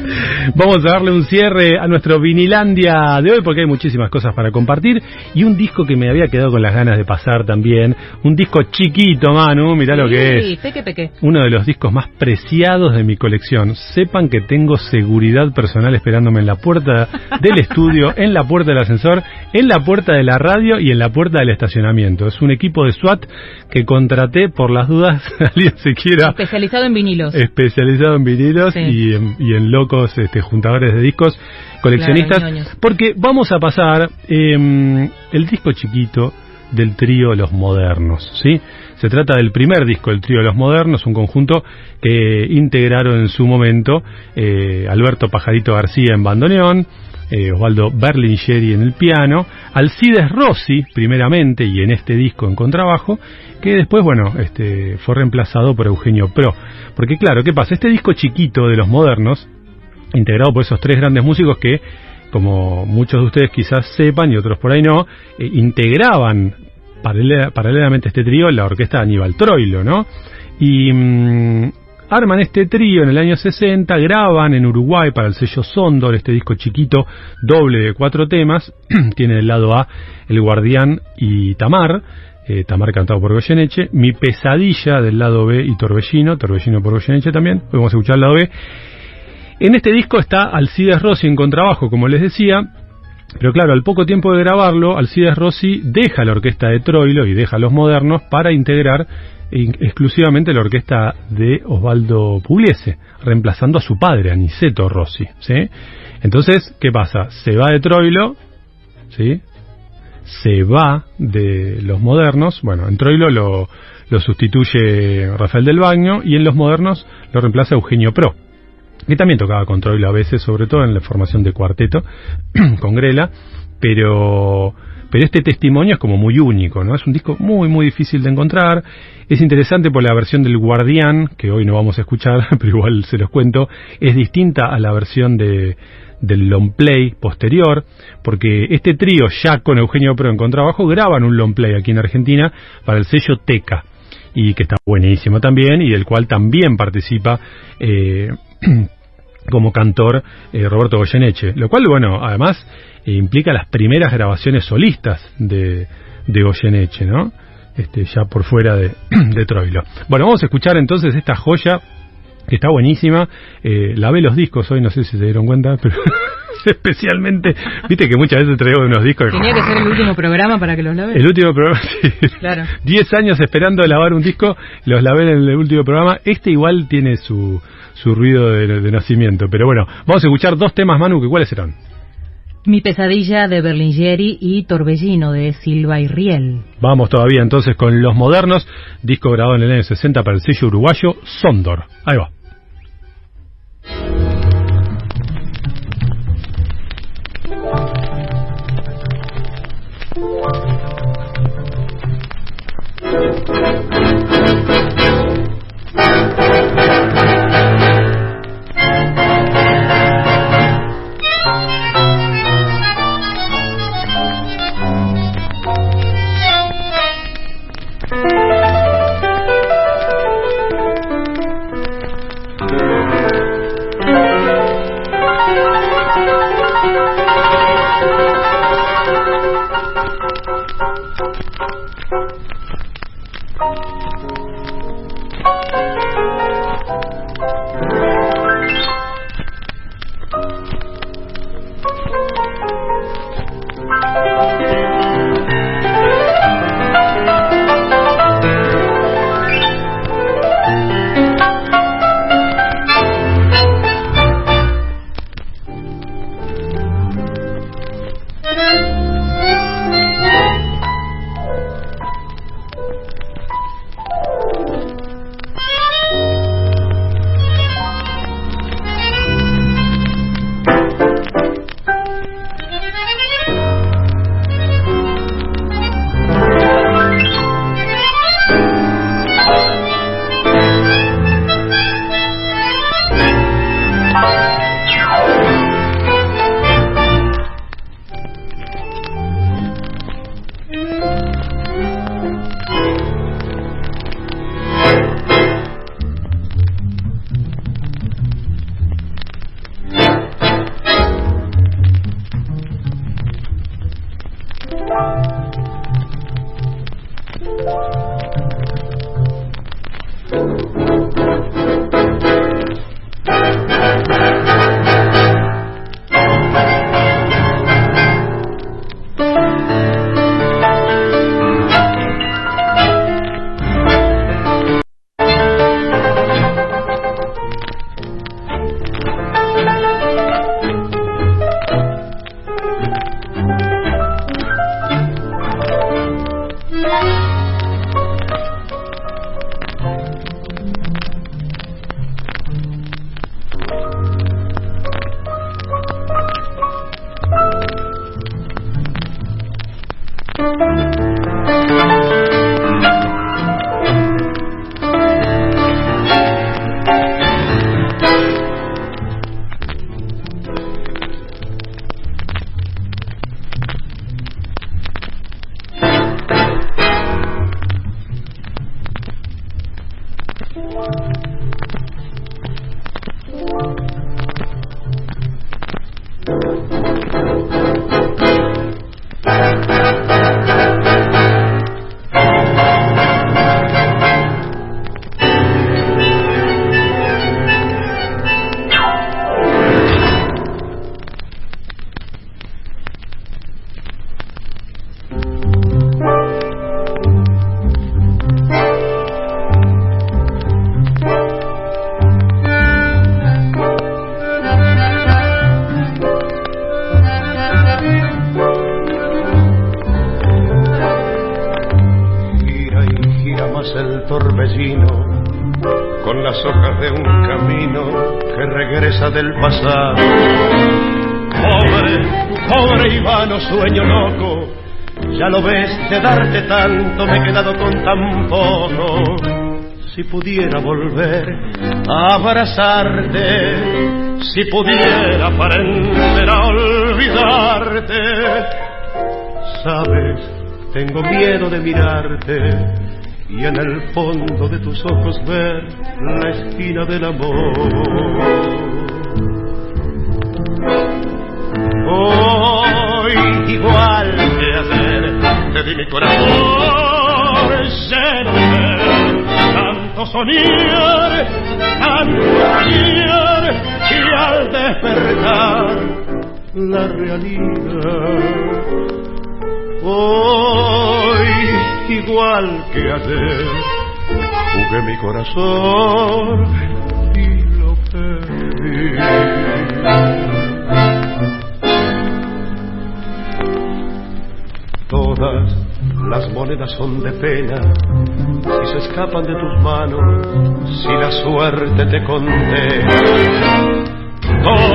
Vamos a darle un cierre a nuestro Vinilandia de hoy porque hay muchísimas cosas para compartir y un disco que me había quedado con las ganas de pasar también. Un disco chiquito, Manu, mirá lo que es. Peque, peque. Uno de los discos más preciados de mi colección. Sepan que tengo seguridad personal esperándome en la puerta del estudio, en la puerta del ascensor, en la puerta de la radio y en la puerta del estacionamiento. Es un equipo de SWAT que contraté por las dudas, alguien se quiera. Especializado en vinilos. Especializado en vinilos y, en, y, en, locos este, juntadores de discos, coleccionistas. Claro, porque vamos a pasar eh, el disco chiquito del trío Los Modernos, ¿sí? Se trata del primer disco del trío Los Modernos, un conjunto que integraron en su momento eh, Alberto Pajarito García en bandoneón, eh, Osvaldo Berlingeri en el piano, Alcides Rossi primeramente y en este disco en contrabajo, que después, bueno, este, fue reemplazado por Eugenio Pro. Porque claro, ¿qué pasa? Este disco chiquito de Los Modernos, integrado por esos tres grandes músicos que como muchos de ustedes quizás sepan y otros por ahí no, eh, integraban paralela, paralelamente este trío la orquesta de Aníbal Troilo, ¿no? Y mmm, arman este trío en el año 60, graban en Uruguay para el sello Sondor, este disco chiquito, doble de cuatro temas, tiene el lado A El Guardián y Tamar, eh, Tamar cantado por Goyeneche, Mi Pesadilla del lado B y Torbellino, Torbellino por Goyeneche también, podemos escuchar el lado B. En este disco está Alcides Rossi en contrabajo, como les decía, pero claro, al poco tiempo de grabarlo, Alcides Rossi deja la orquesta de Troilo y deja los modernos para integrar exclusivamente la orquesta de Osvaldo Pugliese, reemplazando a su padre, Aniceto Rossi. ¿sí? Entonces, ¿qué pasa? Se va de Troilo, ¿sí? se va de los modernos, bueno, en Troilo lo, lo sustituye Rafael del Baño y en los modernos lo reemplaza Eugenio Pro que también tocaba con Troilo a veces, sobre todo en la formación de cuarteto con Grela, pero pero este testimonio es como muy único, ¿no? Es un disco muy muy difícil de encontrar. Es interesante por la versión del Guardián, que hoy no vamos a escuchar, pero igual se los cuento, es distinta a la versión de del long play posterior, porque este trío ya con Eugenio Pro en contrabajo graban un long play aquí en Argentina para el sello Teca y que está buenísimo también y del cual también participa eh, como cantor eh, Roberto Goyeneche, lo cual, bueno, además eh, implica las primeras grabaciones solistas de, de Goyeneche, ¿no? Este, ya por fuera de, de Troilo. Bueno, vamos a escuchar entonces esta joya que está buenísima. Eh, lavé los discos hoy, no sé si se dieron cuenta, pero especialmente, viste que muchas veces traigo unos discos. Tenía que ser el último programa para que los lavé. El último programa, sí. Claro. Diez años esperando lavar un disco, los lavé en el último programa. Este igual tiene su, su ruido de, nacimiento. Pero bueno, vamos a escuchar dos temas, Manu, que cuáles serán. Mi pesadilla de Berlingeri y Torbellino de Silva y Riel. Vamos todavía entonces con Los Modernos, disco grabado en el año 60 para el sello uruguayo Sondor. Ahí va. Si pudiera aprender a olvidarte, sabes, tengo miedo de mirarte y en el fondo de tus ojos ver la esquina del amor. Hoy, igual que ayer, te di mi corazón lleno de tanto soñar, la realidad Hoy, igual que ayer, jugué mi corazón y lo perdí. Todas las monedas son de pena si se escapan de tus manos, si la suerte te condena.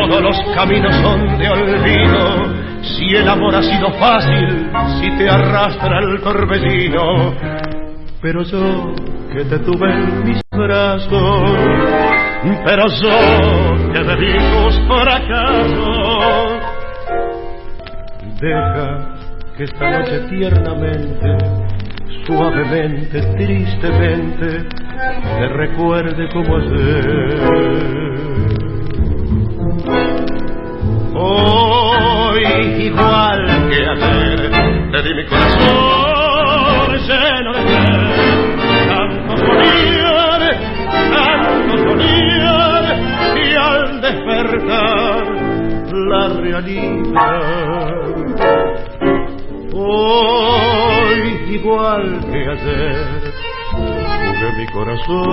Todos los caminos son de olvido. Si el amor ha sido fácil, si te arrastra el torbellino, pero yo que te tuve en mis brazos, pero yo que bebí tus fracasos, deja que esta noche tiernamente, suavemente, tristemente, te recuerde como ayer. Hoy, igual que ayer, te di mi corazón lleno de fe, tanto soñar, tanto soñar, y al despertar la realidad. Hoy, igual que ayer, jugué mi corazón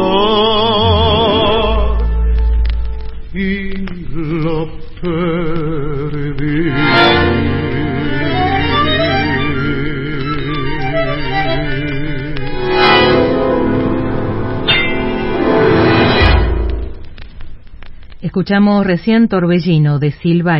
Escuchamos recién Torbellino de Silva.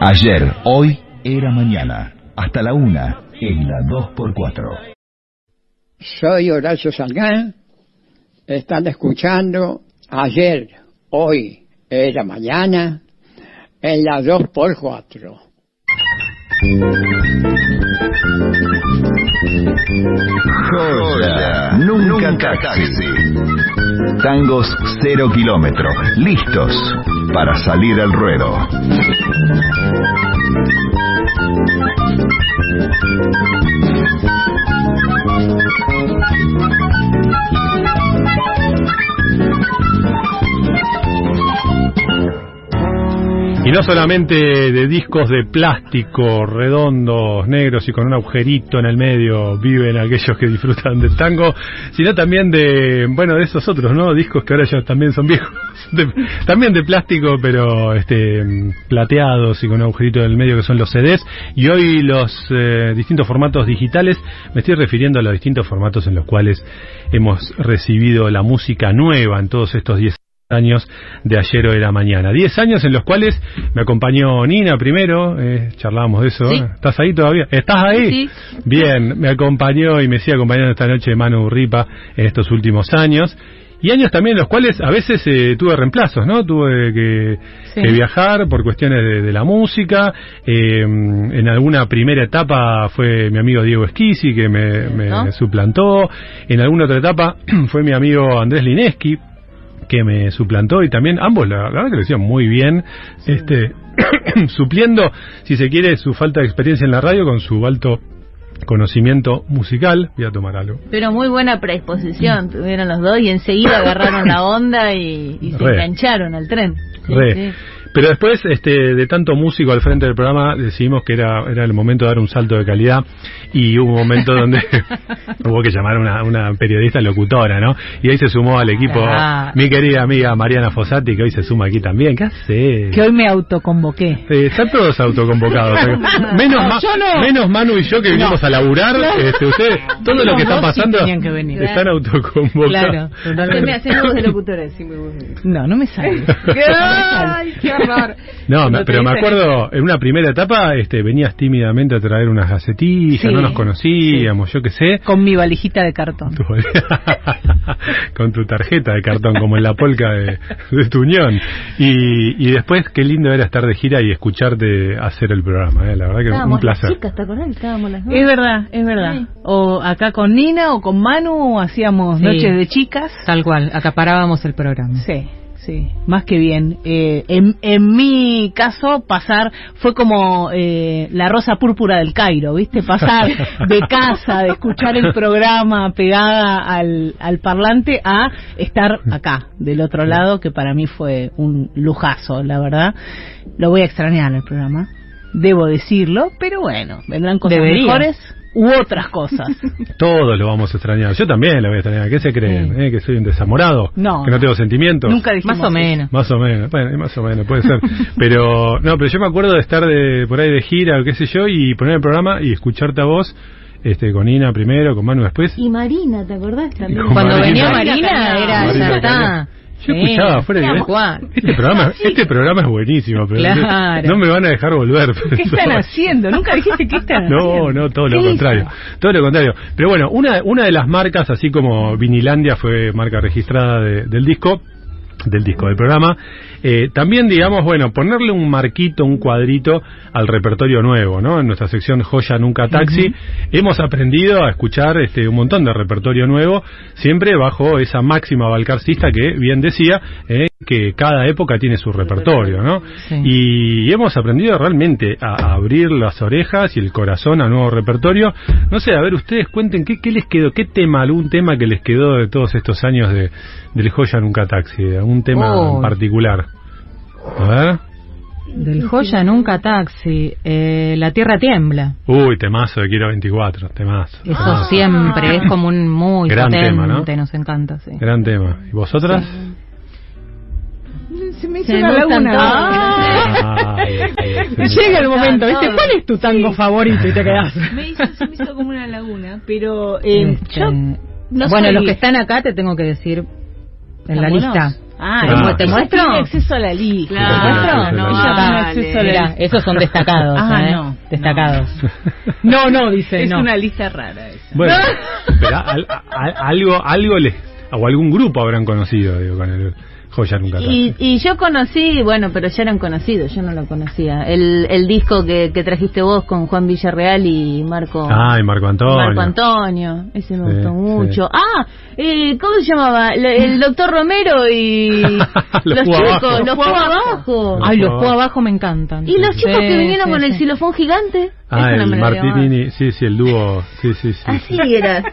Ayer, hoy, era mañana. Hasta la una, en la 2x4. Soy Horacio Salgán. Están escuchando ayer, hoy, era mañana, en la 2x4. Joya, nunca taxi. Tangos cero kilómetro, listos para salir al ruedo. Y no solamente de discos de plástico, redondos, negros y con un agujerito en el medio viven aquellos que disfrutan del tango, sino también de, bueno, de esos otros, ¿no? Discos que ahora ya también son viejos, también de plástico, pero este plateados y con un agujerito en el medio que son los CDs. Y hoy los eh, distintos formatos digitales, me estoy refiriendo a los distintos formatos en los cuales hemos recibido la música nueva en todos estos 10 años de ayer o era mañana. Diez años en los cuales me acompañó Nina primero, eh, charlábamos de eso. ¿Estás ahí todavía? ¿Estás ahí? Sí. Bien, me acompañó y me sigue acompañando esta noche Manu Ripa en estos últimos años. Y años también en los cuales a veces eh, tuve reemplazos, ¿no? Tuve que, Sí. que viajar por cuestiones de, de la música. Eh, en alguna primera etapa fue mi amigo Diego Esquisi que me, me ¿No? suplantó. En alguna otra etapa fue mi amigo Andrés Lineski que me suplantó y también ambos la, la verdad que lo hicieron muy bien este supliendo si se quiere su falta de experiencia en la radio con su alto conocimiento musical voy a tomar algo Pero muy buena predisposición tuvieron los dos y enseguida agarraron la onda y, y se engancharon al tren. Sí, Re. sí. Pero después, este, de tanto músico al frente del programa, decidimos que era, era el momento de dar un salto de calidad y hubo un momento donde hubo que llamar a una, una periodista locutora, ¿no? Y ahí se sumó al equipo Claro. mi querida amiga Mariana Fossati, que hoy se suma aquí también. ¿Qué hace? Que hoy me autoconvoqué. Eh, están todos autoconvocados. menos, No, Ma- no. menos Manu y yo que vinimos a laburar. Este, ustedes, todo lo que está sí pasando, tenían que venir. están autoconvocados. Claro, totalmente. haceme voz de locutora, decime vos. No, no me sale. Ay, qué horror. No, me- pero me acuerdo, en una primera etapa este, venías tímidamente a traer unas gacetillas, Sí, no nos conocíamos, yo qué sé. Con mi valijita de cartón. Tu- con tu tarjeta de cartón, como en la polca de, de tu unión. Y, y después, qué lindo era estar de gira y escucharte hacer el programa, ¿eh? la verdad que Estábamos un placer. las chicas, ¿te acordás? Estábamos las Es verdad, es verdad. Sí. O acá con Nina o con Manu hacíamos Sí. noches de chicas. Tal cual, acaparábamos el programa. Sí, sí, más que bien. Eh, en, en mi caso, pasar fue como eh, la rosa púrpura del Cairo, ¿viste? Pasar de casa, de escuchar el programa pegada al, al parlante, a estar acá, del otro lado, que para mí fue un lujazo, la verdad. Lo voy a extrañar el programa, debo decirlo, pero bueno, vendrán cosas Debería. mejores u otras cosas. Todos lo vamos a extrañar. Yo también lo voy a extrañar. ¿Qué se creen? ¿Eh? ¿Que soy un desamorado? No, ¿Que no tengo sentimientos? Nunca dijimos Más o eso. menos. Más o menos, bueno, más o menos, puede ser. Pero, no, pero yo me acuerdo de estar de, por ahí de gira o qué sé yo y poner el programa y escucharte a vos, este, con Ina primero, con Manu después. Y Marina, ¿te acordás también? Cuando Marina. venía Marina era, Marina ya está. Yo Sí, escuchaba afuera cual. este programa, este programa es buenísimo, pero Claro. no me van a dejar volver. ¿Qué están haciendo? Nunca dijiste qué están haciendo. No, no, todo lo ¿Qué contrario. hizo? Todo lo contrario. Pero bueno, una, una de las marcas, así como Vinilandia fue marca registrada de- del disco, del disco del programa, eh, también digamos, bueno, ponerle un marquito, un cuadrito al repertorio nuevo, ¿no? En nuestra sección Joya Nunca Taxi, hemos aprendido a escuchar este un montón de repertorio nuevo, siempre bajo esa máxima balcarcista que bien decía, eh, que cada época tiene su repertorio, ¿no? Sí. Y hemos aprendido realmente a, abrir las orejas y el corazón a nuevo repertorio. No sé, a ver, ustedes cuenten qué, qué les quedó, qué tema, algún tema que les quedó de todos estos años de, del Joya Nunca Taxi, algún tema Oh. en particular. A ver. Del joya nunca taxi. Eh, la tierra tiembla. Uy, temazo de Quiero 24, temazo. Eso temazo. siempre es como un muy Gran potente, tema, ¿no? nos encanta, sí. Gran tema. ¿Y vosotras? Se me hizo Se una laguna. todos. Ay, ay, Llega el momento, ¿viste? ¿Cuál es tu tango favorito? Y te quedás. Me hizo, se me hizo como una laguna, pero eh, Este, yo no bueno, soy- los que están acá te tengo que decir en ¿Están la buenos? lista. Ah, Ah. ¿te muestro? tiene acceso a la lista. ¿Te muestro? No, dale. acceso a la esos son destacados, Ah, ¿eh? no, Destacados. No, no, dice. Es no. una lista rara esa. Bueno, pero al- a- algo, algo les, o algún grupo habrán conocido, digo, con el Joya Nunca Tarde. Y, y yo conocí, bueno, pero ya eran conocidos, yo no lo conocía. El, el disco que, que trajiste vos con Juan Villarreal y Marco. Ay, Marco Antonio. Marco Antonio, ese me Sí, gustó sí. mucho. Ah, eh, ¿cómo se llamaba? El, el doctor Romero y Los chicos, Abajo. los Púa abajo. Ay, los Púa Púa abajo me encantan. Y los chicos Sí, que vinieron sí, con el xilofón gigante. Ah, el Martinini, sí, sí, el dúo, sí, sí. Así era.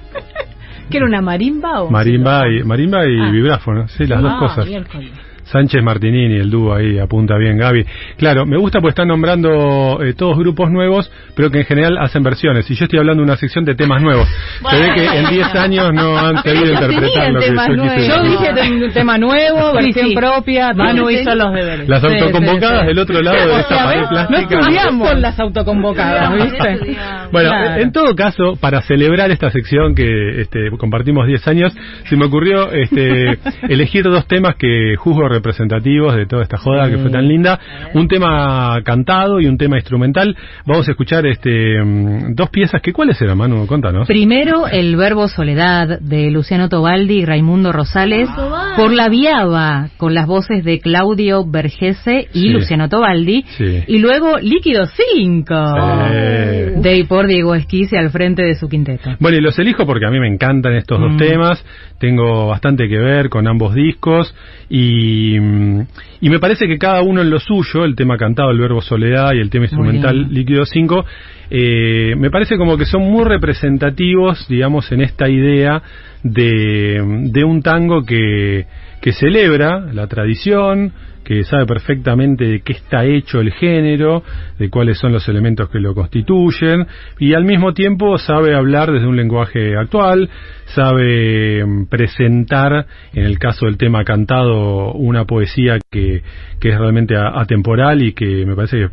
¿Que era una marimba o? Marimba y, marimba y Ah. vibráfono, sí, las dos Ah, cosas. miércoles. Sánchez Martinini, el dúo ahí, apunta bien Gaby. Claro, me gusta porque están nombrando eh, todos grupos nuevos, pero que en general hacen versiones. Y yo estoy hablando de una sección de temas nuevos. Se ve que en 10 años no han sabido interpretar lo que temas yo quise nuevos. Yo dije tem- tema nuevo, Sí, versión sí. propia. Manu hizo los deberes. Las Sí, autoconvocadas sí, sí. del otro lado de esta pared No plástica. estudiamos con las autoconvocadas, ¿viste? Bueno, Claro. en todo caso, para celebrar esta sección que este, compartimos 10 años, se me ocurrió este, elegir dos temas que juzgo representativos de toda esta joda que fue tan linda. Un tema cantado y un tema instrumental. Vamos a escuchar este, mm, dos piezas que, ¿cuáles eran, Manu? Contanos. Primero, el verbo soledad de Luciano Tobaldi y Raimundo Rosales por la Viaba, con las voces de Claudio Vergese y Sí. Luciano Tobaldi. Sí. Y luego Líquido 5 Sí. de y por Diego Esquisse al frente de su quinteto. Bueno, y los elijo porque a mí me encantan estos dos Mm. temas, tengo bastante que ver con ambos discos y, mm, y me parece que cada uno en lo suyo, el tema cantado, el verbo soledad y el tema instrumental líquido 5, eh, me parece como que son muy representativos, digamos, en esta idea de, de un tango que, que celebra la tradición, que sabe perfectamente de qué está hecho el género, de cuáles son los elementos que lo constituyen, y al mismo tiempo sabe hablar desde un lenguaje actual, sabe mm, presentar, en el caso del tema cantado, una poesía que, que es realmente atemporal y que me parece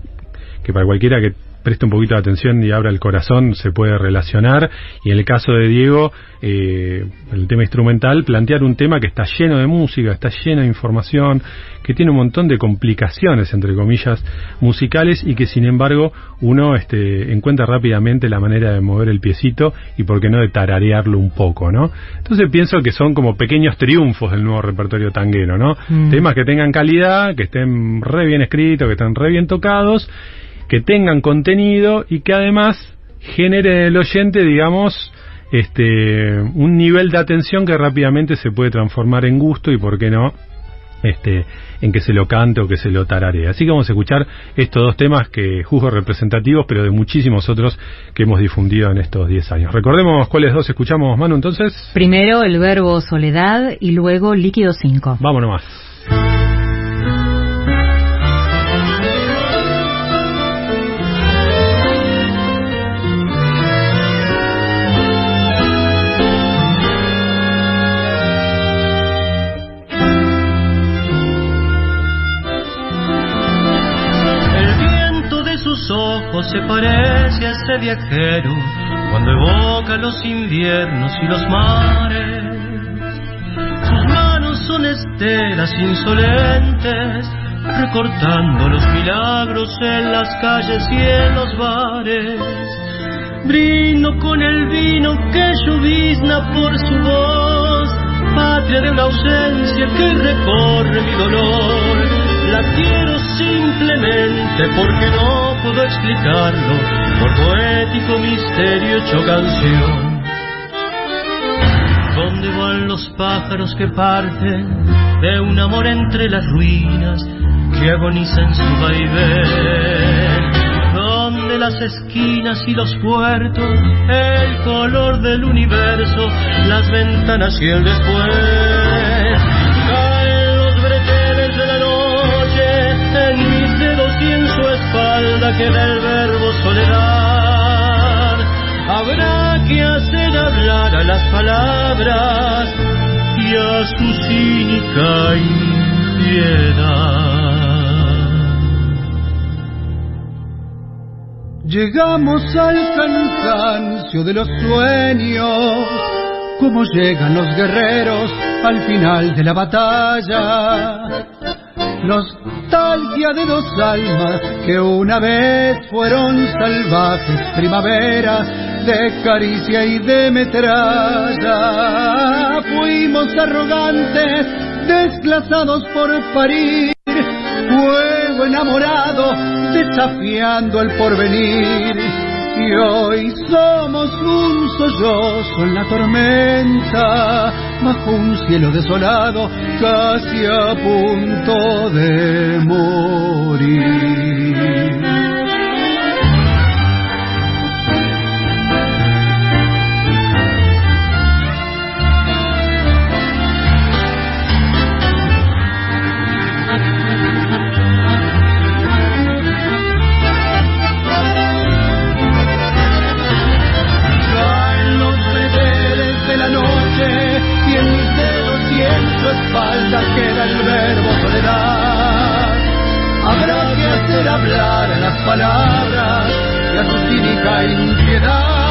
que para cualquiera que preste un poquito de atención y abra el corazón se puede relacionar. Y en el caso de Diego eh, el tema instrumental plantear un tema que está lleno de música está lleno de información que tiene un montón de complicaciones entre comillas musicales y que sin embargo uno este, encuentra rápidamente la manera de mover el piecito y por qué no de tararearlo un poco no entonces pienso que son como pequeños triunfos del nuevo repertorio tanguero no Mm. temas que tengan calidad que estén re bien escritos que estén re bien tocados que tengan contenido y que además genere en el oyente, digamos, este, un nivel de atención que rápidamente se puede transformar en gusto y, por qué no, este, en que se lo cante o que se lo tararee. Así que vamos a escuchar estos dos temas que juzgo representativos, pero de muchísimos otros que hemos difundido en estos 10 años. Recordemos cuáles dos escuchamos, Manu, entonces. Primero el verbo soledad y luego líquido 5. Vámonos más. Se parece a ese viajero cuando evoca los inviernos y los mares. Sus manos son estelas insolentes, recortando los milagros en las calles y en los bares. Brindo con el vino que llovizna por su voz, patria de una ausencia que recorre mi dolor. La quiero simplemente porque no puedo explicarlo, por poético misterio hecho canción. ¿Dónde van los pájaros que parten de un amor entre las ruinas que agoniza en su vaivén? ¿Dónde las esquinas y los puertos, el color del universo, las ventanas y el después? Espalda queda el verbo soledad. Habrá que hacer hablar a las palabras y a su cínica impiedad. Llegamos al cansancio de los sueños, como llegan los guerreros al final de la batalla. Nostalgia de dos almas que una vez fueron salvajes primaveras de caricia y de metralla. Fuimos arrogantes, desplazados por parir, fuego enamorado, desafiando el porvenir. Y hoy somos un sollozo en la tormenta, bajo un cielo desolado, casi a punto de morir. Palabras y a su cínica impiedad.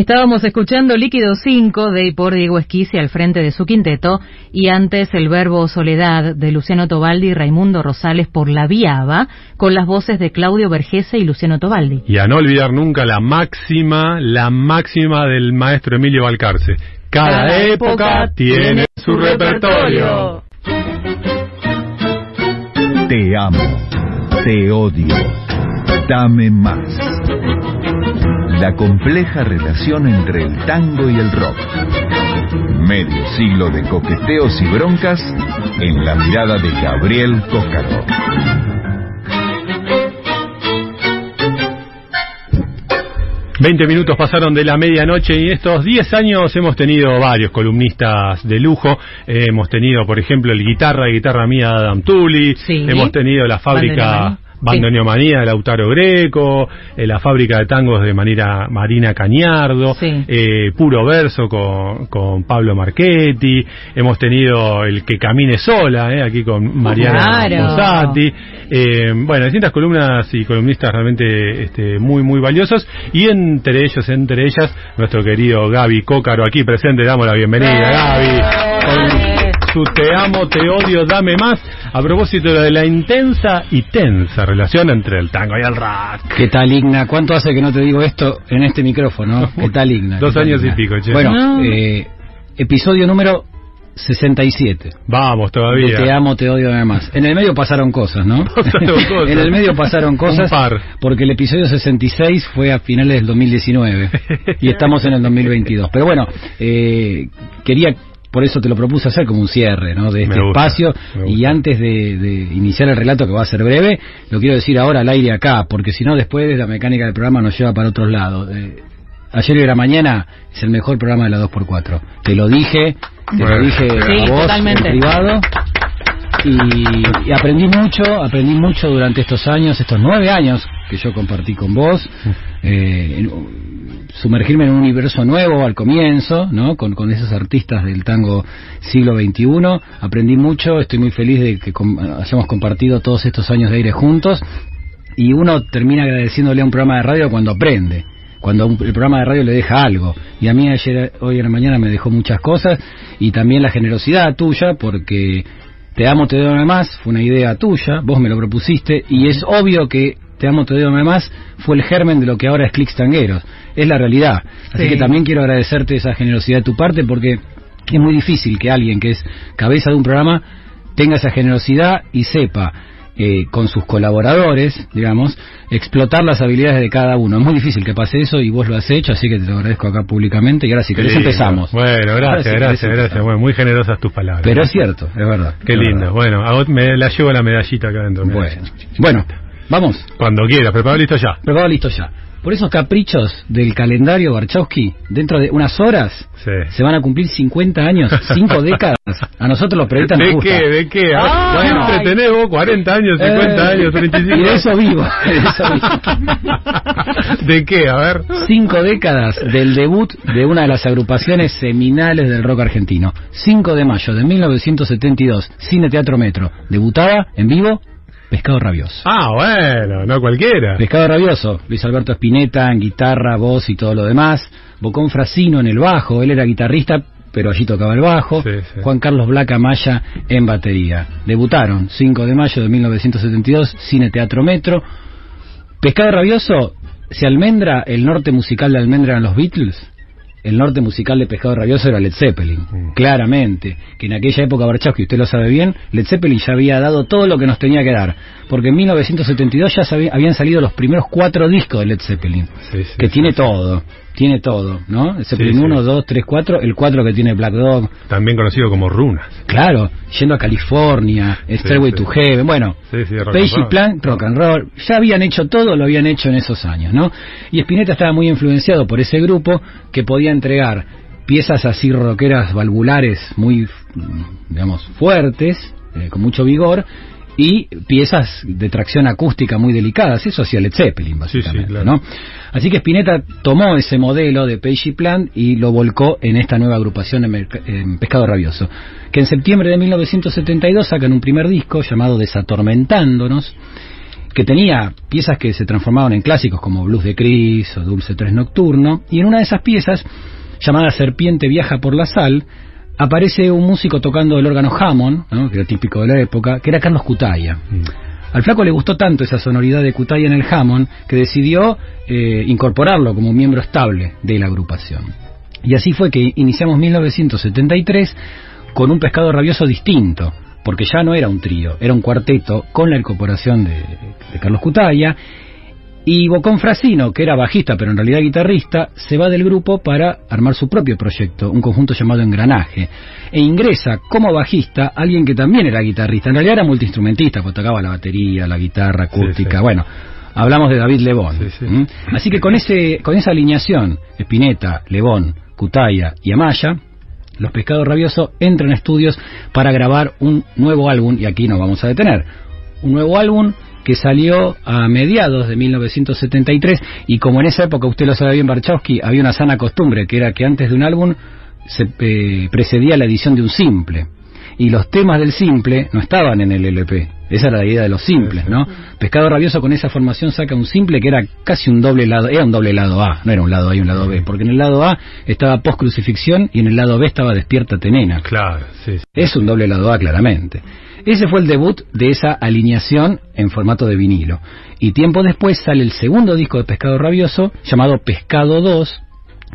Estábamos escuchando Líquido 5 de y por Diego Esquisse al frente de su quinteto y antes el verbo Soledad de Luciano Tobaldi y Raimundo Rosales por La Viaba con las voces de Claudio Vergese y Luciano Tobaldi. Y a no olvidar nunca la máxima, la máxima del maestro Emilio Balcarce. Cada, Cada época, época tiene su repertorio. Te amo, te odio, dame más. La compleja relación entre el tango y el rock. Medio siglo de coqueteos y broncas en la mirada de Gabriel Cócaro. Veinte minutos pasaron de la medianoche y en estos 10 años hemos tenido varios columnistas de lujo. Eh, hemos tenido, por ejemplo, el guitarra y guitarra mía de Adam Tully. Sí. Hemos tenido la fábrica Bandoneomanía. De Lautaro Greco, eh, la fábrica de tangos de Marina, Marina Cañardo, Sí. eh, Puro Verso con, con Pablo Marchetti. Hemos tenido el que camine sola, eh, aquí con Mariana Claro. Fossati. Eh, bueno, distintas columnas y columnistas realmente este, muy, muy valiosos. Y entre ellos, entre ellas, nuestro querido Gaby Cócaro aquí presente. Damos la bienvenida, Gaby. Con su Te amo, te odio, dame más. A propósito de la intensa y tensa relación entre el tango y el rock. ¿Qué tal, Igna? ¿Cuánto hace que no te digo esto en este micrófono? ¿Qué tal, Igna? Dos ¿Qué tal, años y pico, che. Bueno, No. eh, episodio número 67. Vamos de todavía. Te amo, te odio, dame más. En el medio pasaron cosas, ¿no? Pasaron cosas. en el medio pasaron cosas. Un par. Porque el episodio 66 fue a finales del 2019 y estamos en el 2022. Pero bueno, eh, quería, por eso te lo propuse hacer como un cierre, ¿no? De este gusta, espacio. Y antes de, de iniciar el relato, que va a ser breve, lo quiero decir ahora al aire acá, porque si no después la mecánica del programa nos lleva para otros lados. Eh, Ayer y la mañana es el mejor programa de la 2x4. Te lo dije, te Bueno. lo dije Sí, a vos totalmente. en privado. Y, y aprendí mucho, aprendí mucho durante estos años, estos nueve años que yo compartí con vos, eh, en- sumergirme en un universo nuevo al comienzo, ¿no? Con, con esos artistas del tango siglo XXI, aprendí mucho, estoy muy feliz de que com- hayamos compartido todos estos años de aire juntos, y uno termina agradeciéndole a un programa de radio cuando aprende cuando un- el programa de radio le deja algo. Y a mí ayer hoy en la mañana me dejó muchas cosas y también la generosidad tuya porque te amo te doy más fue una idea tuya vos me lo propusiste y es obvio que te amo te doy más fue el germen de lo que ahora es Clicks Tangueros es la realidad así Sí. que también quiero agradecerte esa generosidad de tu parte porque es muy difícil que alguien que es cabeza de un programa tenga esa generosidad y sepa eh, con sus colaboradores, digamos, explotar las habilidades de cada uno. Es muy difícil que pase eso y vos lo has hecho, así que te lo agradezco acá públicamente. Y ahora si Qué querés lindo. empezamos. Bueno, si gracias, gracias, gracias. Bueno, muy generosas tus palabras. Pero es cierto, es verdad. Qué es lindo. verdad. Bueno, a vos me la llevo la medallita acá adentro. mirá. Bueno, bueno, vamos. Cuando quieras, preparado listo ya. Preparado, listo ya. Por esos caprichos del calendario Barchowski, dentro de unas horas Sí. se van a cumplir 50 años, 5 décadas. A nosotros los periodistas nos ¿De gusta. qué? ¿De qué? A ver, Ay. siempre tenés vos 40 años, 50 Eh, años, 35 Y de eso vivo. de eso vivo. ¿De qué? A ver. Cinco décadas del debut de una de las agrupaciones seminales del rock argentino. 5 de mayo de 1972, Cine Teatro Metro. Debutada en vivo, Pescado Rabioso. Ah, bueno, no cualquiera. Pescado Rabioso, Luis Alberto Spinetta en guitarra, voz y todo lo demás. Bocón Frasino en el bajo, él era guitarrista, pero allí tocaba el bajo. Sí, sí. Juan Carlos Blaca Maya en batería. Debutaron 5 de mayo de 1972, Cine Teatro Metro. Pescado Rabioso, si Almendra, el norte musical de Almendra eran los Beatles, el norte musical de Pescado Rabioso era Led Zeppelin, claramente. Que en aquella época, Barchowski, usted lo sabe bien, Led Zeppelin ya había dado todo lo que nos tenía que dar. Porque en 1972 ya habían salido los primeros cuatro discos de Led Zeppelin, Sí, sí, que tiene todo, tiene todo, ¿no? El Zeppelin Sí, sí. 1, 2, 3, 4, el 4 que tiene Black Dog, También conocido como Runas. Claro, yendo a California, Stairway sí. to Heaven, bueno, Sí, sí, Page. Plan, rock and roll, ya habían hecho todo, lo habían hecho en esos años, ¿no? Y Spinetta estaba muy influenciado por ese grupo que podía entregar piezas así rockeras valvulares muy, mm, digamos, fuertes, eh, con mucho vigor, y piezas de tracción acústica muy delicadas, eso hacía Led Zeppelin, básicamente, claro. ¿no? Así que Spinetta tomó ese modelo de Page y Plant y lo volcó en esta nueva agrupación en Pescado Rabioso, que en septiembre de 1972 sacan un primer disco llamado Desatormentándonos, que tenía piezas que se transformaban en clásicos como Blues de Cris o Dulce Tres Nocturno, y en una de esas piezas, llamada Serpiente viaja por la sal, aparece un músico tocando el órgano Hammond, ¿no? que era típico de la época, que era Carlos Cutaya. Al flaco le gustó tanto esa sonoridad de Cutaya en el Hammond que decidió eh, incorporarlo como miembro estable de la agrupación. Y así fue que iniciamos 1973 con un pescado rabioso distinto, porque ya no era un trío, era un cuarteto con la incorporación de, de Carlos Cutaya. Y Bocón Frasino, que era bajista pero en realidad guitarrista, se va del grupo para armar su propio proyecto, un conjunto llamado Engranaje. E ingresa como bajista alguien que también era guitarrista, en realidad era multiinstrumentista, porque tocaba la batería, la guitarra acústica, Sí, sí. bueno, hablamos de David Lebón. Sí, sí. ¿m? Así que con, ese, con esa alineación, Spinetta, Lebón, Cutaya y Amaya, los Pescados Rabiosos entran a estudios para grabar un nuevo álbum, y aquí nos vamos a detener. Un nuevo álbum que salió a mediados de 1973, y como en esa época usted lo sabe bien, Barchowski, había una sana costumbre, que era que antes de un álbum se eh, precedía la edición de un simple. Y los temas del simple no estaban en el LP. Esa era la idea de los simples, ¿no? Pescado Rabioso con esa formación saca un simple que era casi un doble lado, era un doble lado A, no era un lado A y un lado B, porque en el lado A estaba post crucifixión y en el lado B estaba Despierta Tenena. Claro, sí. sí. Es un doble lado A, claramente. Ese fue el debut de esa alineación en formato de vinilo. Y tiempo después sale el segundo disco de Pescado Rabioso, llamado Pescado 2,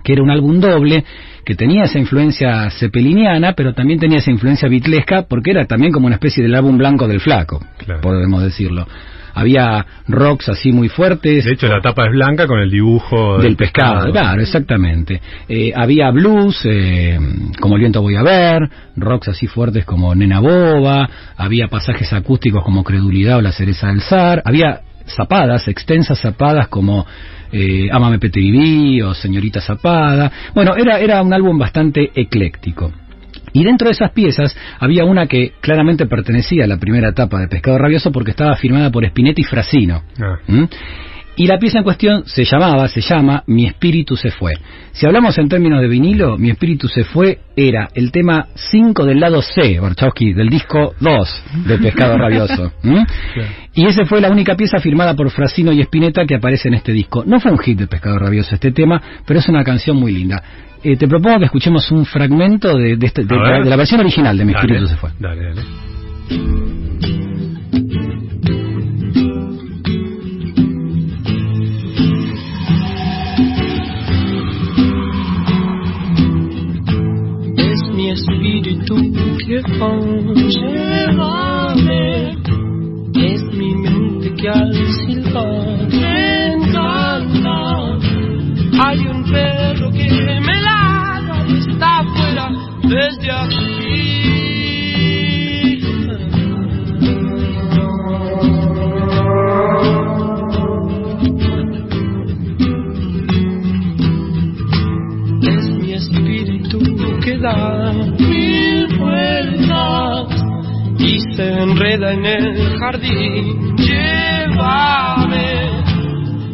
que era un álbum doble que tenía esa influencia cepeliniana, pero también tenía esa influencia bitlesca, porque era también como una especie del álbum blanco del flaco, Claro. podemos decirlo. Había rocks así muy fuertes. De hecho, la tapa es blanca con el dibujo del pescado, claro, exactamente. Eh, había blues, eh, como El viento voy a ver, rocks así fuertes como Nena Boba, había pasajes acústicos como Credulidad o La cereza del zar, había zapadas, extensas zapadas como eh, Ámame Petribí o Señorita Zapada. Bueno, era, era un álbum bastante ecléctico. Y dentro de esas piezas había una que claramente pertenecía a la primera etapa de Pescado Rabioso porque estaba firmada por Spinetti y Frasino. Ah. ¿Mm? Y la pieza en cuestión se llamaba, se llama Mi espíritu se fue. Si hablamos en términos de vinilo, Mi espíritu se fue era el tema 5 del lado C, Barchowski, del disco 2 de Pescado Rabioso. ¿Mm? Y esa fue la única pieza firmada por Frasino y Spinetta que aparece en este disco. No fue un hit de Pescado Rabioso este tema, pero es una canción muy linda. Eh, te propongo que escuchemos un fragmento de, de este- de la, ver. de la versión original de Mi Dale, espíritu se fue. Dale, dale. Espíritu que llévame, es mi mente que al silbar encanta. Hay un perro que me ladra y está afuera desde aquí. Espíritu que da mil vueltas y se enreda en el jardín. Llévame,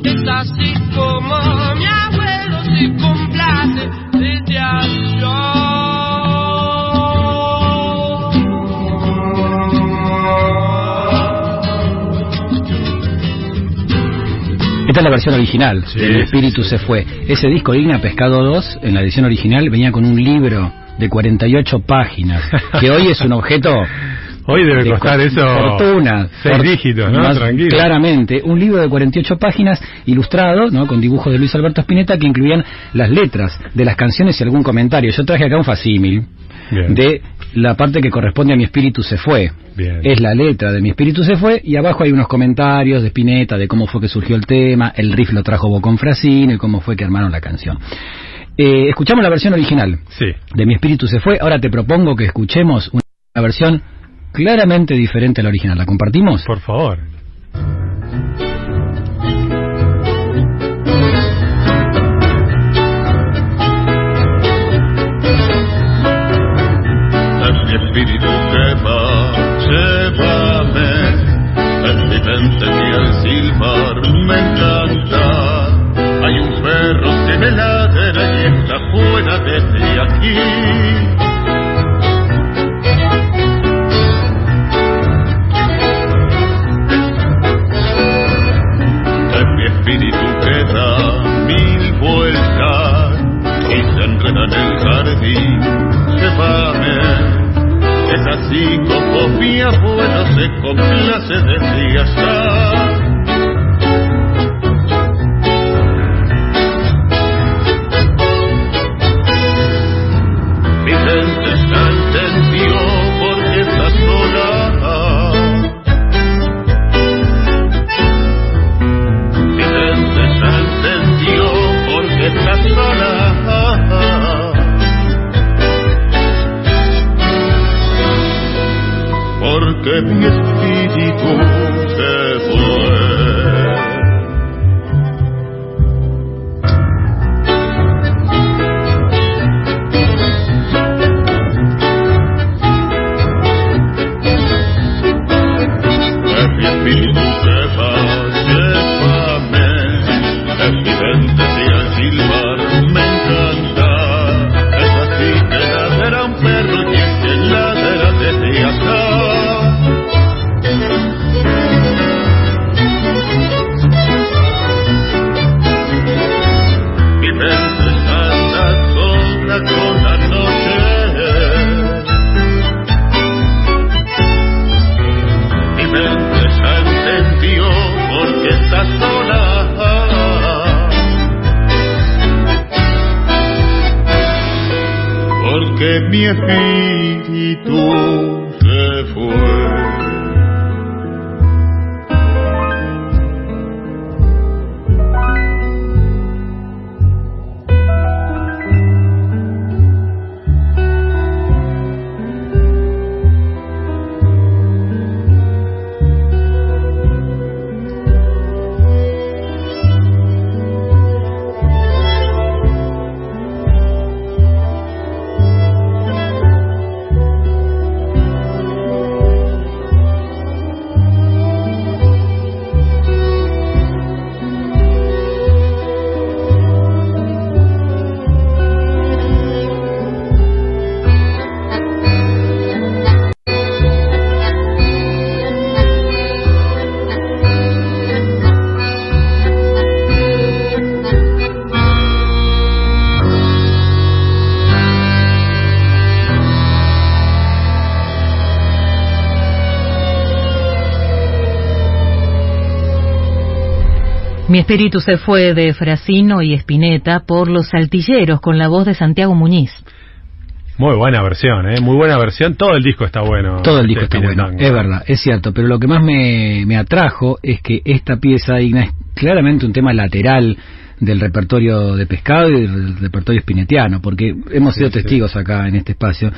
es así como mi abuelo se complace desde Esta es la versión original, Sí, El sí, espíritu se fue. Ese disco Igna Pescado 2, en la edición original, venía con un libro de 48 páginas, que hoy es un objeto Hoy debe de costar co- eso fortuna. seis dígitos, ¿no? Tranquilo. Claramente, un libro de 48 páginas ilustrado, ¿no? Con dibujos de Luis Alberto Spinetta que incluían las letras de las canciones y algún comentario. Yo traje acá un facímil Bien. de la parte que corresponde a Mi espíritu se fue. Bien. Es la letra de Mi espíritu se fue y abajo hay unos comentarios de Spinetta de cómo fue que surgió el tema, el riff lo trajo Bocón Frasino y cómo fue que armaron la canción. Eh, escuchamos la versión original Sí. de Mi espíritu se fue. Ahora te propongo que escuchemos una versión claramente diferente a la original. ¿La compartimos? Por favor. Mi espíritu que va, llévame, es mi mente que al silbar me se complace de día Mi espíritu se fue de Frasino y Espineta por Los Saltilleros con la voz de Santiago Muñiz. Muy buena versión, ¿eh? Muy buena versión. Todo el disco está bueno. Todo el disco Este está bueno, es verdad, es cierto, pero lo que más me, me atrajo es que esta pieza digna es claramente un tema lateral del repertorio de pescado y del repertorio espinetiano, porque hemos sido Sí, sí. testigos acá en este espacio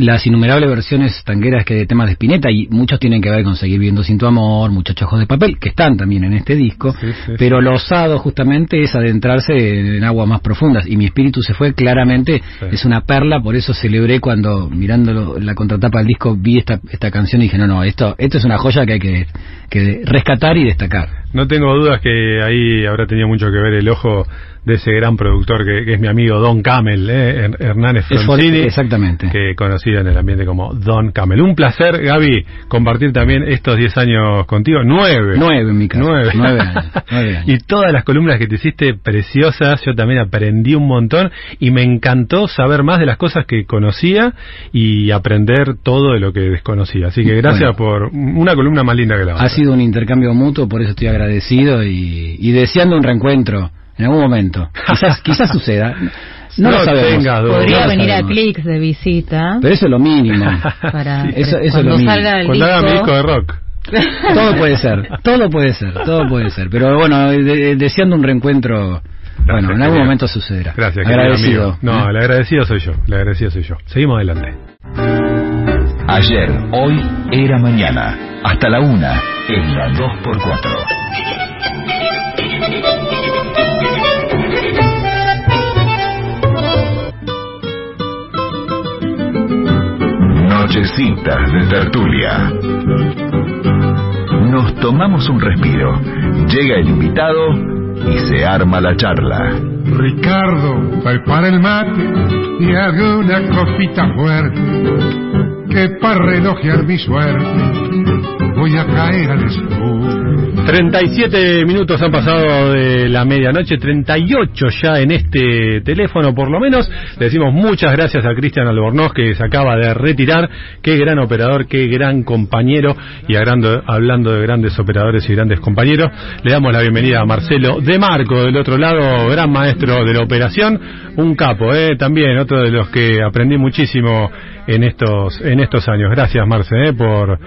las innumerables versiones tangueras que de temas de Spinetta y muchos tienen que ver con seguir viendo sin tu amor, muchos ojos de papel que están también en este disco, Sí, sí, pero lo osado justamente es adentrarse en aguas más profundas y mi espíritu se fue claramente Sí. es una perla, por eso celebré cuando mirando la contratapa del disco vi esta esta canción y dije, no, no, esto esto es una joya que hay que, que rescatar y destacar. No tengo dudas que ahí habrá tenido mucho que ver el ojo de ese gran productor que, que es mi amigo Don Camel, ¿eh? Her- Hernández for- exactamente. que conocido en el ambiente como Don Camel. Un placer, Gaby, compartir también estos 10 años contigo. Nueve. Nueve en mi caso. Nueve. Nueve años, nueve años. Y todas las columnas que te hiciste preciosas, yo también aprendí un montón y me encantó saber más de las cosas que conocía y aprender todo de lo que desconocía. Así que gracias por una columna más linda que la otra. Ha sido un intercambio mutuo, por eso estoy agradecido y, y deseando un reencuentro en algún momento. Quizás, quizás suceda. No, No lo sabemos. Podría No venir a sabemos. Clix de visita Pero eso es lo mínimo. para Eso- eso es cuando lo mínimo. salga el Cuando haga mi disco. disco de rock. todo puede ser, todo puede ser, todo puede ser. Pero bueno, de- deseando un reencuentro, bueno, en algún querido. momento sucederá. Gracias, querido Agradecido. amigo. No, ¿eh? el agradecido soy yo. El agradecido soy yo. Seguimos adelante. Ayer, hoy, era mañana. Hasta la una, en la 2x4. Nochecitas de tertulia. Nos tomamos un respiro. Llega el invitado y se arma la charla. Ricardo, prepara el mate y haga una copita fuerte, que para relojear mi suerte voy a caer al sur. 37 minutos han pasado de la medianoche, 38 ya en este teléfono por lo menos. Le decimos muchas gracias a Cristian Albornoz que se acaba de retirar. Qué gran operador, qué gran compañero. Y hablando, hablando de grandes operadores y grandes compañeros, le damos la bienvenida a Marcelo de Marco del otro lado, gran maestro de la operación. Un capo, ¿eh? también otro de los que aprendí muchísimo en estos, en estos años. Gracias Marce, ¿eh? por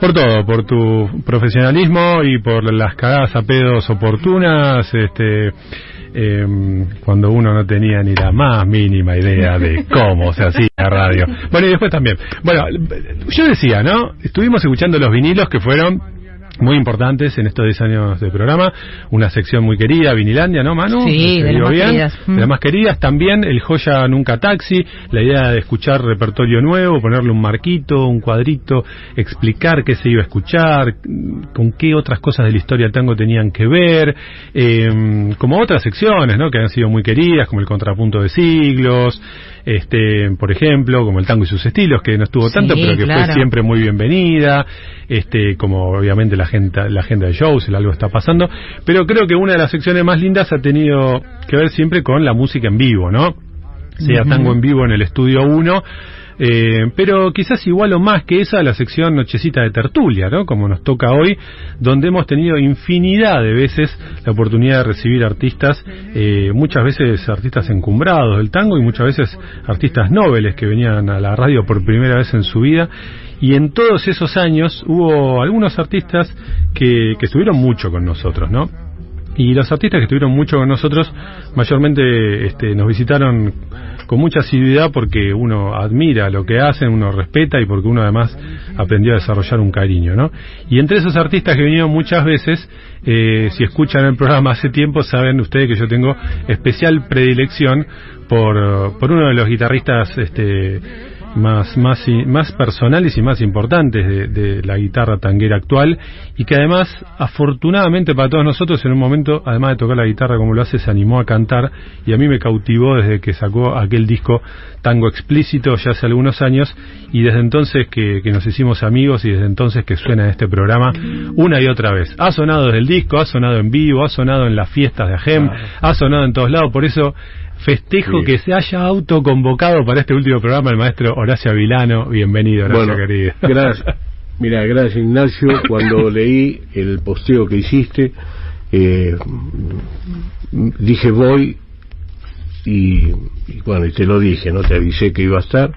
por todo, por tu profesionalismo y por las cagadas a pedos oportunas, este, em, cuando uno no tenía ni la más mínima idea de cómo se hacía radio. Bueno, y después también. Bueno, yo decía, ¿no? Estuvimos escuchando los vinilos que fueron muy importantes en estos 10 años de programa. Una sección muy querida, Vinilandia, ¿no, Manu? Sí, ¿Se de las más bien? queridas. De las más queridas. También el Joya Nunca Taxi, la idea de escuchar repertorio nuevo, ponerle un marquito, un cuadrito, explicar qué se iba a escuchar, con qué otras cosas de la historia del tango tenían que ver, eh, como otras secciones, ¿no? Que han sido muy queridas, como el Contrapunto de Siglos, este, por ejemplo, como el tango y sus estilos, que no estuvo Sí, tanto, pero que fue siempre muy bienvenida, este, como obviamente la agenda, la agenda de shows, el algo está pasando, pero creo que una de las secciones más lindas ha tenido que ver siempre con la música en vivo, ¿no? Sea tango en vivo en el estudio 1, eh, pero quizás igual o más que esa la sección Nochecita de Tertulia, ¿no? Como nos toca hoy, donde hemos tenido infinidad de veces la oportunidad de recibir artistas, eh, muchas veces artistas encumbrados del tango y muchas veces artistas nobles que venían a la radio por primera vez en su vida. Y en todos esos años hubo algunos artistas que, que estuvieron mucho con nosotros, ¿no? Y los artistas que estuvieron mucho con nosotros mayormente este, nos visitaron con mucha asiduidad porque uno admira lo que hacen, uno respeta y porque uno además aprendió a desarrollar un cariño, ¿no? Y entre esos artistas que vinieron muchas veces, eh, si escuchan el programa hace tiempo, saben ustedes que yo tengo especial predilección por, por uno de los guitarristas este, más, más, y- más personales y más importantes de, de la guitarra tanguera actual y que además, afortunadamente para todos nosotros, en un momento, además de tocar la guitarra como lo hace, se animó a cantar y a mí me cautivó desde que sacó aquel disco Tango Explícito ya hace algunos años y desde entonces que, que nos hicimos amigos y desde entonces que suena este programa una y otra vez. Ha sonado desde el disco, ha sonado en vivo, ha sonado en las fiestas de AGEM, ha sonado en todos lados, por eso festejo Sí. que se haya autoconvocado para este último programa el maestro Horacio Avilano. Bienvenido, Horacio Bueno, querido. gracias. Mira, gracias Ignacio. Cuando leí el posteo que hiciste, eh, dije voy y, y bueno, y te lo dije, no te avisé que iba a estar.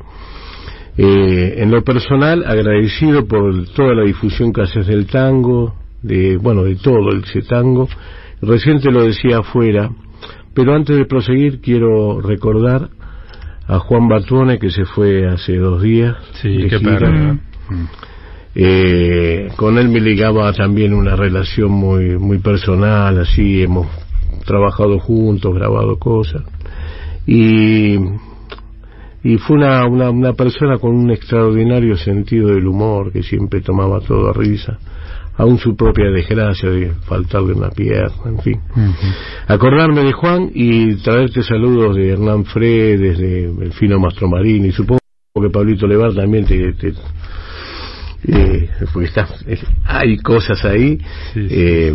Eh, en lo personal, agradecido por toda la difusión que haces del tango, de bueno, de todo el tango. Recién te lo decía afuera, pero antes de proseguir quiero recordar a Juan Batuone que se fue hace dos días. Sí, qué gira. pérdida. Eh, con él me ligaba también una relación muy muy personal, así hemos trabajado juntos, grabado cosas y y fue una, una, una persona con un extraordinario sentido del humor que siempre tomaba todo a risa, aún su propia desgracia de faltarle una pierna, en fin. Acordarme de Juan y traerte saludos de Hernán Fred, desde el fino Mastromarini, supongo que Pablito Levar también te, te- eh, porque está, hay cosas ahí. eh,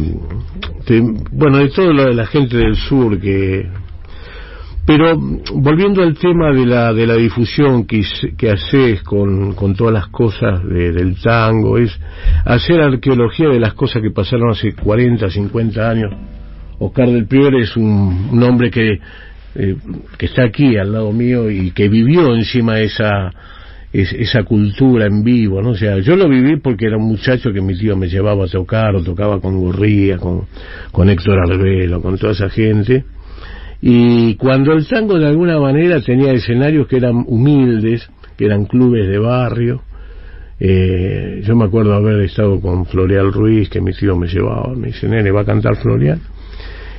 te- bueno, de de la gente del sur que. Pero volviendo al tema de la de la difusión que, que haces con, con todas las cosas de- del tango, es hacer arqueología de las cosas que pasaron hace 40, 50 años. Oscar del Prior es un, un hombre que, eh, que está aquí al lado mío y que vivió encima esa, es- esa cultura en vivo, ¿no? O sea, yo lo viví porque era un muchacho que mi tío me llevaba a tocar, o tocaba con Gurría, con, con Héctor Arbelo, con toda esa gente. Y cuando el tango de alguna manera tenía escenarios que eran humildes, que eran clubes de barrio, eh, yo me acuerdo haber estado con Floreal Ruiz, que mi tío me llevaba, me dice, nene, va a cantar Floreal.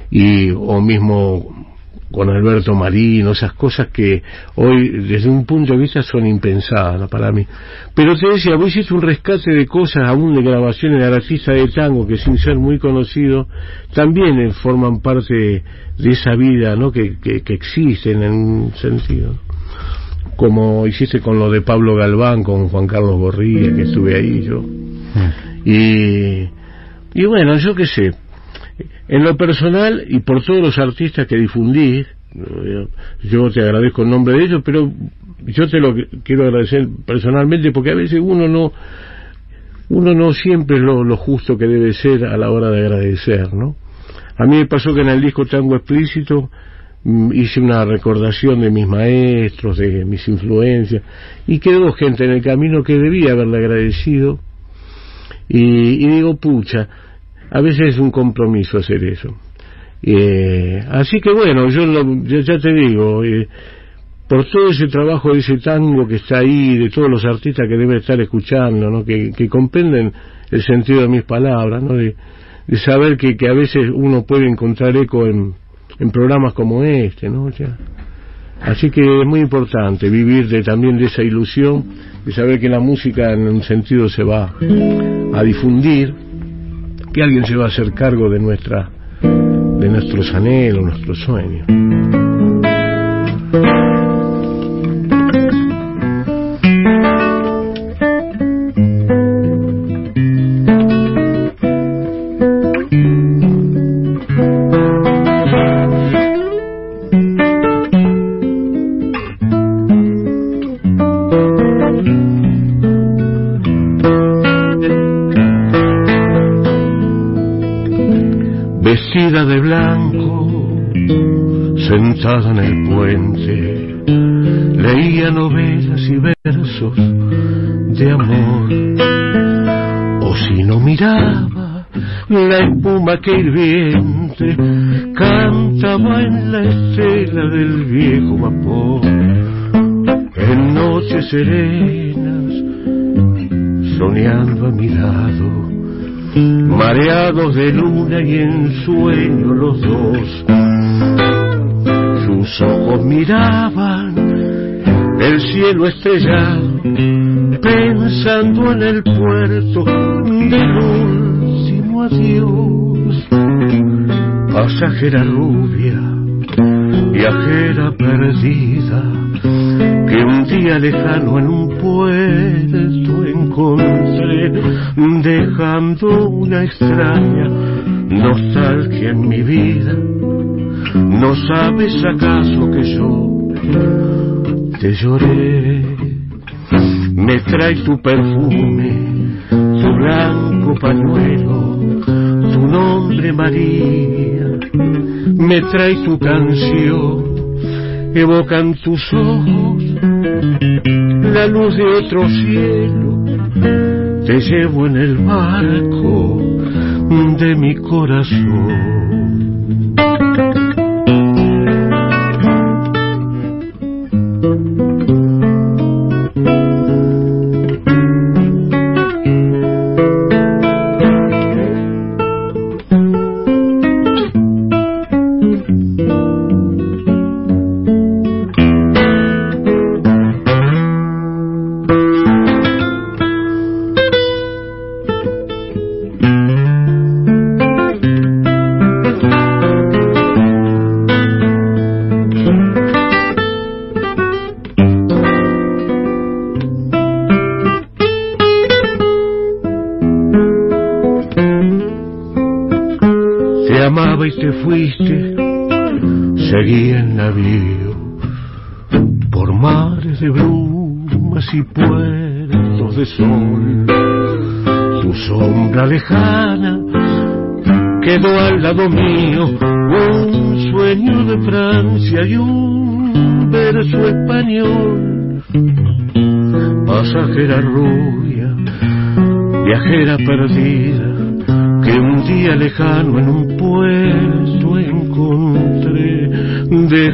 Y, o mismo con Alberto Marino, esas cosas que hoy desde un punto de vista son impensadas ¿no? para mí. Pero te decía, vos hiciste un rescate de cosas, aún de grabaciones de artistas de tango que sin ser muy conocidos, también eh, forman parte de, de esa vida ¿no? que, que, que existen en un sentido. Como hiciste con lo de Pablo Galván, con Juan Carlos Borría, que estuve ahí yo. Y, y bueno, yo qué sé, en lo personal y por todos los artistas que difundí, yo te agradezco el nombre de ellos, pero yo te lo quiero agradecer personalmente porque a veces uno no uno no siempre es lo, lo justo que debe ser a la hora de agradecer, ¿no? A mí me pasó que en el disco Tango Explícito mm, hice una recordación de mis maestros, de mis influencias, y quedó gente en el camino que debía haberle agradecido. Y, y digo, pucha, a veces es un compromiso hacer eso. Eh, así que bueno, yo, lo- yo ya te digo, eh, por todo ese trabajo de ese tango que está ahí, de todos los artistas que deben estar escuchando, ¿no? que, comprenden el sentido de mis palabras, ¿no? de, saber que, que a veces uno puede encontrar eco en, programas como este. ¿no? Así que es muy importante vivir de, también de esa ilusión, de saber que la música en un sentido se va a difundir, que alguien se va a hacer cargo de nuestra de nuestros anhelos, nuestros sueños. Vestida de blanco, sentada en el puente, leía novelas y versos de amor. O si no miraba la espuma que hirviente cantaba en la estela del viejo vapor. En noches serenas, soñando a mi lado, mareados de luna y en sueño los dos. Sus ojos miraban el cielo estrellado, pensando en el puerto del último adiós. Pasajera rubia, viajera perdida, que un día lejano en un puerto dejando una extraña nostalgia en mi vida. ¿No sabes acaso que yo te lloré? Me trae tu perfume, tu blanco pañuelo, tu nombre María, me trae tu canción, evocan tus ojos la luz de otro cielo, te llevo en el barco de mi corazón.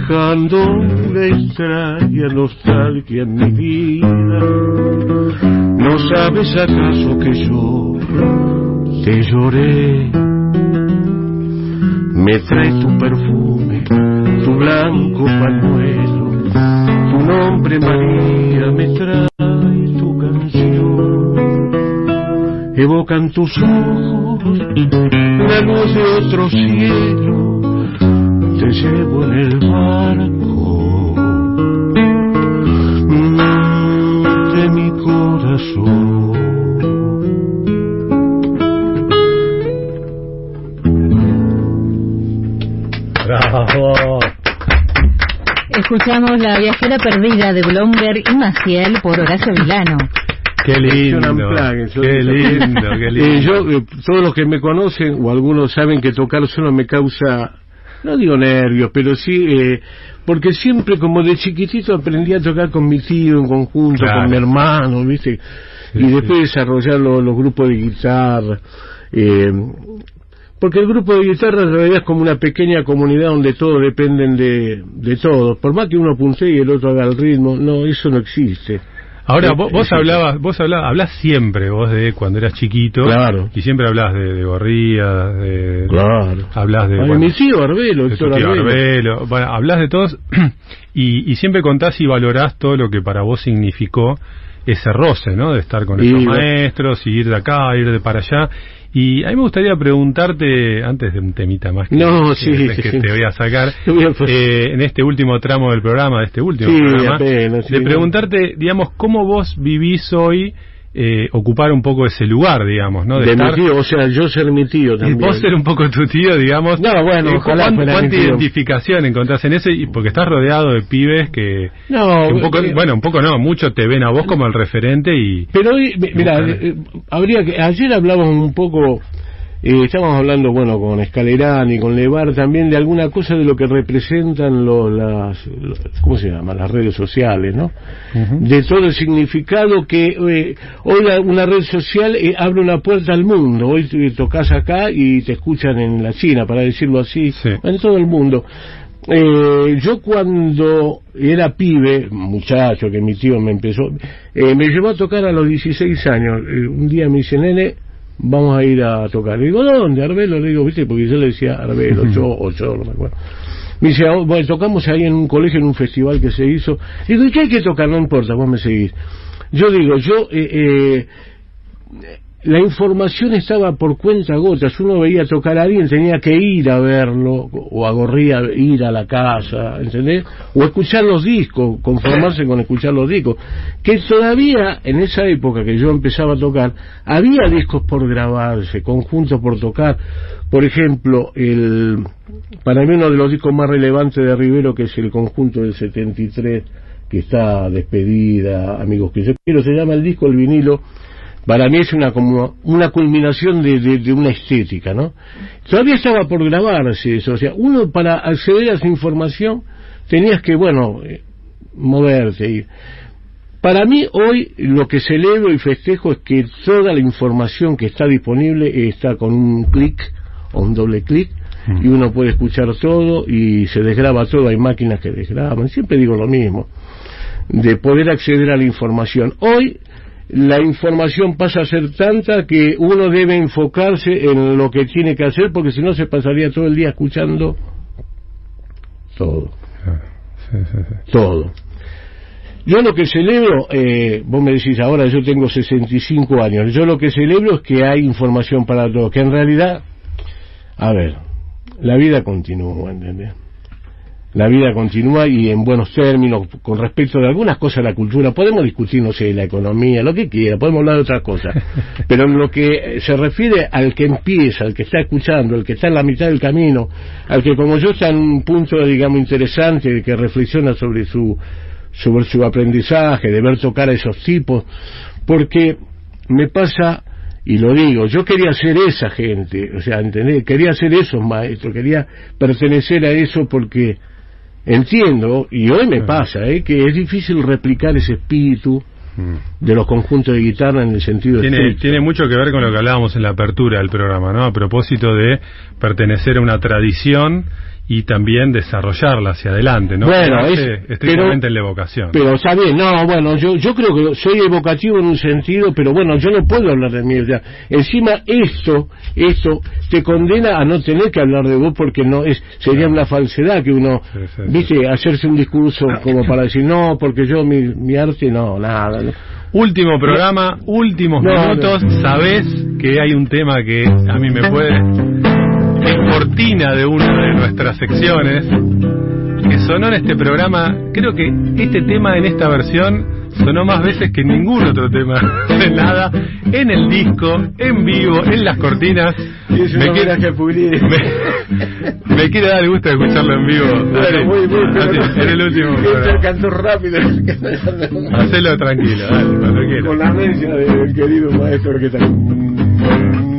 Dejando una extraña nostalgia en mi vida. ¿No sabes acaso que yo te lloré? Me trae tu perfume, tu blanco pañuelo, tu nombre María me trae tu canción evocan tus ojos la luz de otro cielo, te llevo en el Bravo. Escuchamos La viajera perdida de Blomberg y Maciel por Horacio Vilano. Qué lindo, qué lindo, qué Eh, lindo. yo, eh, todos los que me conocen o algunos saben que tocar solo me causa, no digo nervios, pero sí, eh, porque siempre como de chiquitito aprendí a tocar con mi tío en conjunto, Claro. con mi hermano, ¿viste? Sí, y sí. después desarrollar lo- los grupos de guitarra. eh, porque el grupo de guitarra en realidad es como una pequeña comunidad donde todos dependen de, de todos. Por más que uno puntee y el otro haga el ritmo, no, eso no existe. Ahora, Eh, vos, vos hablabas, vos hablabas, hablás siempre vos de cuando eras chiquito. Claro. Y siempre hablás de, de Gorría, de... Claro. Hablás de... Ay, bueno, mi tío Arbelo, de tío Arbelo. Arbelo. Bueno, hablas de todos y, y siempre contás y valorás todo lo que para vos significó ese roce, ¿no? De estar con Y esos maestros, y ir de acá, ir de para allá. Y a mí me gustaría preguntarte, antes de un temita más que, No, que- sí, que sí. te voy a sacar, eh, en este último tramo del programa, de este último programa, de preguntarte, digamos, cómo vos vivís hoy eh, ocupar un poco ese lugar, digamos, ¿no? de estar- mi tío, o sea, yo ser mi tío también. vos ser un poco tu tío, digamos. No, bueno, Eh, ojalá ¿cuán- ¿Cuánta identificación encontrás en eso? Y porque estás rodeado de pibes que, No, que un poco, eh, bueno, un poco no, mucho te ven a vos como el referente y... Pero hoy, mi- mira, eh, habría que, ayer hablábamos un poco, eh, estábamos hablando, bueno, con Escalerán y con Levar también de alguna cosa de lo que representan lo- las, lo- ¿cómo se llama? Las redes sociales, ¿no? De todo el significado que eh, hoy la- una red social eh, abre una puerta al mundo. Hoy tocas acá y te escuchan en la China, para decirlo así, en todo el mundo. Eh, yo cuando era pibe, muchacho, que mi tío me empezó, eh, me llevó a tocar a los 16 años. Eh, un día me dice, nene, vamos a ir a tocar. Le digo, ¿dónde? Arbelo, le digo, viste, porque yo le decía Arbelo, yo o yo, no me acuerdo. Me dice, "Ah, bueno, tocamos ahí en un colegio, en un festival que se hizo. Digo, ¿y qué hay que tocar? No importa, vos me seguís. Yo digo, yo, eh, eh, la información estaba por cuenta gotas. Uno veía tocar a alguien, tenía que ir a verlo, o a Gorría ir a la casa, ¿entendés? O escuchar los discos, conformarse con escuchar los discos. Que todavía, en esa época que yo empezaba a tocar, había discos por grabarse, conjuntos por tocar. Por ejemplo, el, para mí uno de los discos más relevantes de Rivero, que es el conjunto del 73, que está despedida, amigos que yo quiero, se llama el disco El vinilo, para mí es una como una culminación de, de- de una estética, ¿no? Todavía estaba por grabarse eso, o sea, uno para acceder a esa información tenías que, bueno, eh, moverte. ir. Para mí hoy lo que celebro y festejo es que toda la información que está disponible está con un clic o un doble clic y uno puede escuchar todo y se desgraba todo, hay máquinas que desgraban, siempre digo lo mismo, de poder acceder a la información. Hoy la información pasa a ser tanta que uno debe enfocarse en lo que tiene que hacer porque si no se pasaría todo el día escuchando todo. Todo. Yo lo que celebro, eh, vos me decís ahora, yo tengo 65 años, yo lo que celebro es que hay información para todos, que en realidad, a ver, la vida continúa, ¿entendés? La vida continúa y en buenos términos, con respecto de algunas cosas de la cultura, podemos discutir, no sé, la economía, lo que quiera, podemos hablar de otras cosas, pero en lo que se refiere al que empieza, al que está escuchando, al que está en la mitad del camino, al que como yo está en un punto, digamos, interesante, que reflexiona sobre su, sobre su aprendizaje, de ver tocar a esos tipos, porque me pasa, y lo digo, yo quería ser esa gente, o sea, ¿entendés? Quería ser esos maestros, quería pertenecer a eso porque entiendo, y hoy me pasa, ¿eh? que es difícil replicar ese espíritu de los conjuntos de guitarra en el sentido Tiene, estricto. tiene mucho que ver con lo que hablábamos en la apertura del programa, ¿no? A propósito de pertenecer a una tradición y también desarrollarla hacia adelante, ¿no? Bueno, No es- estrictamente en la evocación. Pero está bien, no, bueno, yo, yo creo que soy evocativo en un sentido, pero bueno, yo no puedo hablar de sea, encima esto, esto te condena a no tener que hablar de vos porque no es, sería una falsedad que uno, viste, hacerse un discurso como para decir, no, porque yo mi, mi arte, no, nada. no. Último programa, últimos No, minutos. no. Sabés que hay un tema que a mí me puede. Cortina de una de nuestras secciones que sonó en este programa. Creo que este tema en esta versión sonó más veces que ningún otro tema de nada, en el disco, en vivo, en las cortinas. me, quiere, que me, me, dar el gusto de escucharlo en vivo. Bueno, muy, muy, así, en el último. Este cantó rápido. Hacelo tranquilo, dale, cuando quieras. Con la anencia del querido maestro que.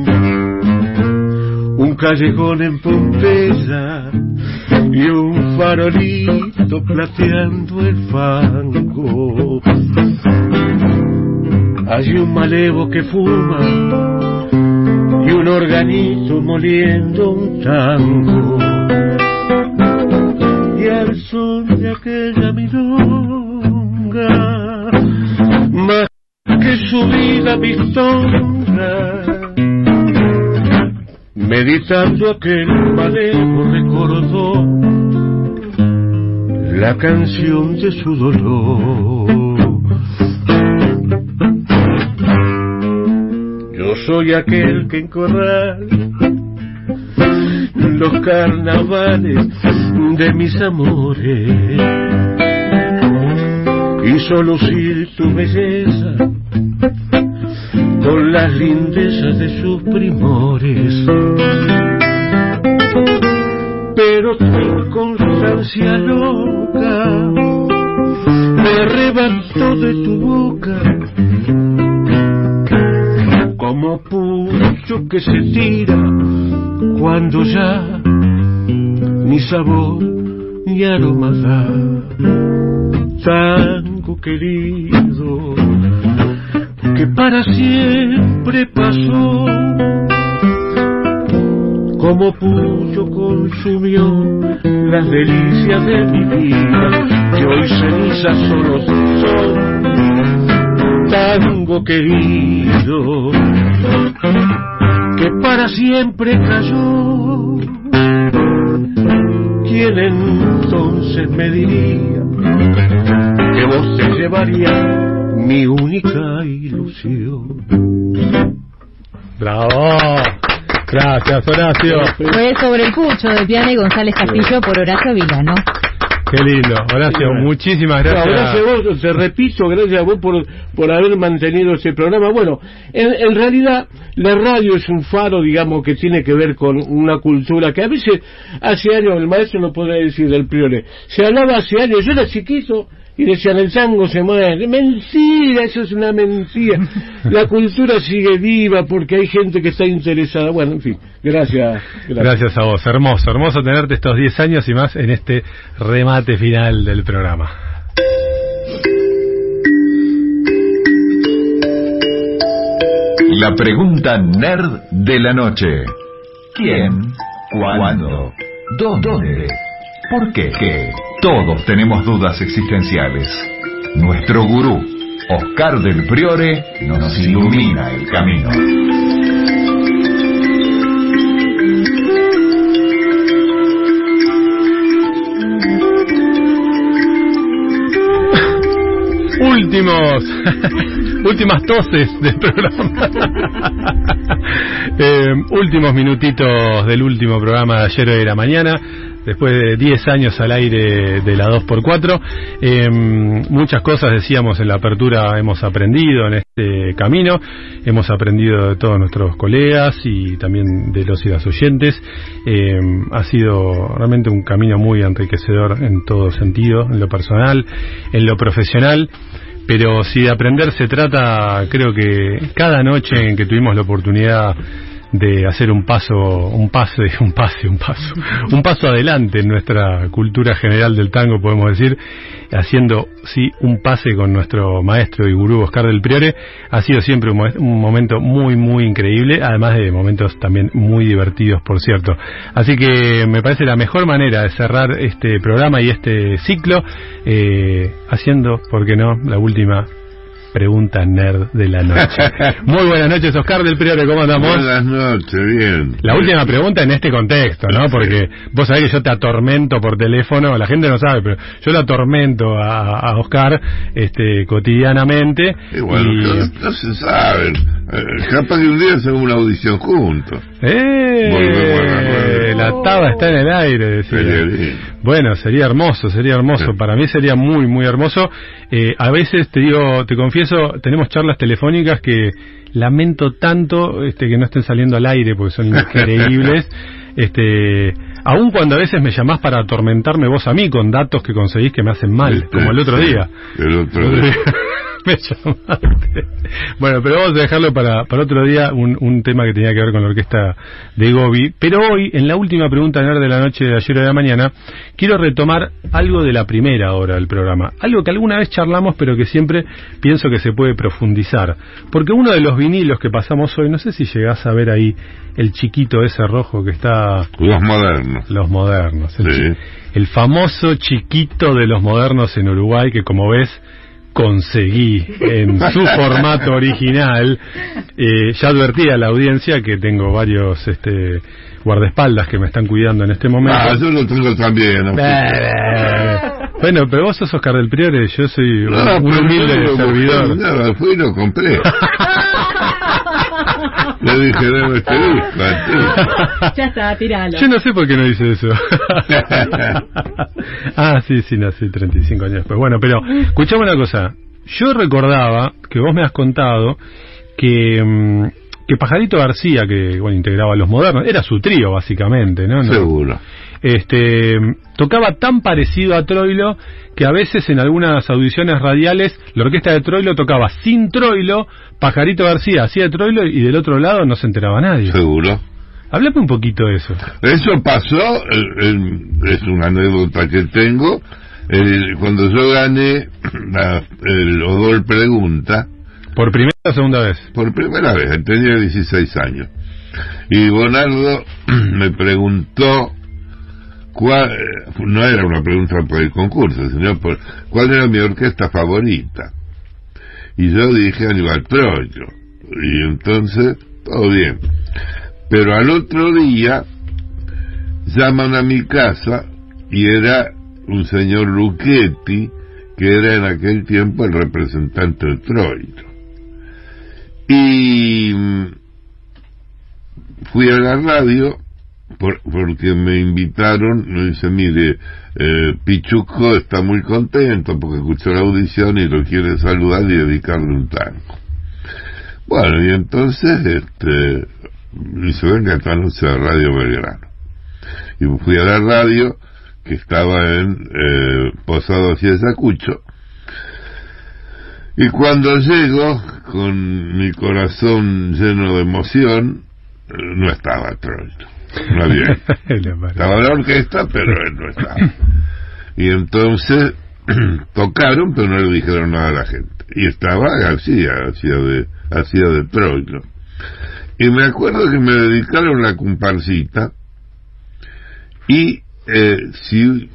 Un callejón en Pompeya y un farolito plateando el fango. Hay un malevo que fuma y un organito moliendo un tango. Y al son de aquella milonga, más que su vida vistonga, meditando aquel malevo recordó la canción de su dolor. Yo soy aquel que en corral los carnavales de mis amores hizo lucir tu belleza con las lindezas de sus primores. Pero tu constancia loca me arrebató de tu boca. Como pucho que se tira cuando ya ni sabor ni aroma da. Tango querido que para siempre pasó. Como pucho consumió las delicias de mi vida, que hoy cenizas solo son. Tango querido, que para siempre cayó. ¿Quién entonces me diría que vos te llevaría mi única ilusión? ¡Bravo! Gracias, Horacio. Fue sobre el pucho de Piana y González Castillo por Horacio Vilano. Qué lindo, Horacio, muchísimas gracias. gracias a vos, te repito, gracias a vos por, por haber mantenido ese programa. Bueno, en, en, realidad la radio es un faro, digamos, que tiene que ver con una cultura que a veces hace años, el maestro no puede decir del priore, se hablaba hace años, yo era chiquito y decían el tango se muere. Mentira, eso es una mentira. La cultura sigue viva porque hay gente que está interesada. Bueno, en fin, gracias. Gracias, gracias a vos. Hermoso, hermoso tenerte estos 10 años y más en este remate final del programa. La pregunta nerd de la noche. ¿Quién? ¿Cuándo? ¿Dónde? ¿Por qué? ¿Qué? Todos tenemos dudas existenciales. Nuestro gurú, Oscar del Priore, nos ilumina el camino. Últimos, últimas toses del programa. eh, últimos minutitos del último programa de ayer de la mañana después de 10 años al aire de la 2x4. Eh, muchas cosas decíamos en la apertura hemos aprendido en este camino, hemos aprendido de todos nuestros colegas y también de los y las oyentes. Eh, ha sido realmente un camino muy enriquecedor en todo sentido, en lo personal, en lo profesional. Pero si de aprender se trata, creo que cada noche en que tuvimos la oportunidad de hacer un paso, un pase, un pase, un paso, un paso adelante en nuestra cultura general del tango, podemos decir, haciendo sí un pase con nuestro maestro y gurú Oscar del Priore, ha sido siempre un, un momento muy muy increíble, además de momentos también muy divertidos, por cierto. Así que me parece la mejor manera de cerrar este programa y este ciclo eh, haciendo, ¿por qué no?, la última pregunta nerd de la noche. Muy buenas noches, Oscar del Priore, ¿cómo andamos? Buenas noches, bien. La última pregunta en este contexto, ¿no? Porque vos sabés que yo te atormento por teléfono, la gente no sabe, pero yo le atormento a, a Oscar este, cotidianamente. Y bueno, y... No, no, se saben. Eh, capaz que un día hacemos una audición juntos. ¡Eh! La mataba estar en el aire, decía. Sería. Bueno, sería hermoso, sería hermoso. Para mí sería muy, muy hermoso. Eh, a veces te digo, te confieso, tenemos charlas telefónicas que lamento tanto este, que no estén saliendo al aire porque son increíbles. este, aun cuando a veces me llamás para atormentarme vos a mí con datos que conseguís que me hacen mal, como el otro día. El otro día. Me llamaste. Bueno, pero vamos a dejarlo para, para otro día, un, un tema que tenía que ver con la orquesta de Gobi. Pero hoy, en la última pregunta de de la noche de ayer o de la mañana, quiero retomar algo de la primera hora del programa. Algo que alguna vez charlamos, pero que siempre pienso que se puede profundizar. Porque uno de los vinilos que pasamos hoy, no sé si llegás a ver ahí el chiquito ese rojo que está... Los modernos. Los modernos. El, Sí. chi- el famoso chiquito de los modernos en Uruguay, que como ves conseguí en su formato original. Eh, ya advertí a la audiencia que tengo varios este, guardaespaldas que me están cuidando en este momento. Ah, yo lo tengo también. ¿no? Eh, bueno, pero vos sos Oscar del Priore, yo soy un, No, un humilde no, servidor. No, fui y lo compré. Le dije, este a ti. Ya está, tiralo. Yo no sé por qué no dice eso. ah, sí, sí, nací 35 años después. Bueno, pero escuchame una cosa. Yo recordaba que vos me has contado que, mm, que Pajarito García, que bueno, integraba a los modernos, era su trío básicamente, ¿no? No- Seguro. Este, tocaba tan parecido a Troilo que a veces en algunas audiciones radiales la orquesta de Troilo tocaba sin Troilo, Pajarito García hacía de Troilo y del otro lado no se enteraba nadie. Seguro. Háblame un poquito de eso. Eso pasó, es una anécdota que tengo, cuando yo gané la, el Odol Pregunta. ¿Por primera o segunda vez? Por primera vez, tenía 16 años. Y Bonardo me preguntó, cuál, no era una pregunta por el concurso, sino por cuál era mi orquesta favorita. Y yo dije Aníbal Troilo. Y entonces, todo bien. Pero al otro día, llaman a mi casa y era un señor Luchetti, que era en aquel tiempo el representante de Troilo. Y mm, fui a la radio por- porque me invitaron, me dice, mire, eh, Pichuco está muy contento porque escuchó la audición y lo quiere saludar y dedicarle un tango. Bueno, y entonces, este, dice, venga esta noche a Radio Belgrano. Y fui a la radio, que estaba en eh, Posado hacia Sacucho, y cuando llego, con mi corazón lleno de emoción, eh, no estaba Troilo. No había. estaba la orquesta, pero él no estaba. Y entonces tocaron, pero no le dijeron nada a la gente. Y estaba García, hacía de, hacía de Troilo. Y me acuerdo que me dedicaron la comparsita y eh, si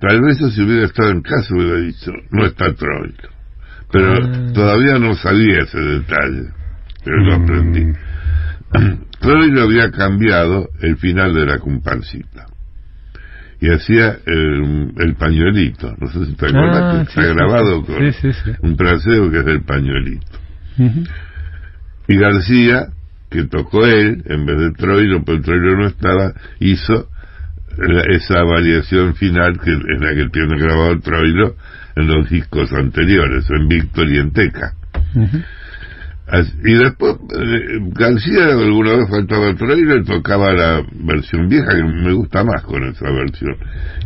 tal vez si hubiera estado en casa hubiera dicho no está Troilo pero Ah. todavía no sabía ese detalle pero lo aprendí. Troilo había cambiado el final de la comparsita. Y hacía el, el pañuelito. No sé si te acuerdas Ah, que sí, está sí, grabado sí. con un fraseo que es el pañuelito. Y García, que tocó él, en vez de Troilo, pero Troilo no estaba, hizo la- esa variación final que en la que tiene grabado Troilo en los discos anteriores, en Víctor y en Teca. Y después, eh, García alguna vez faltaba Troilo y tocaba la versión vieja, que me gusta más con esa versión.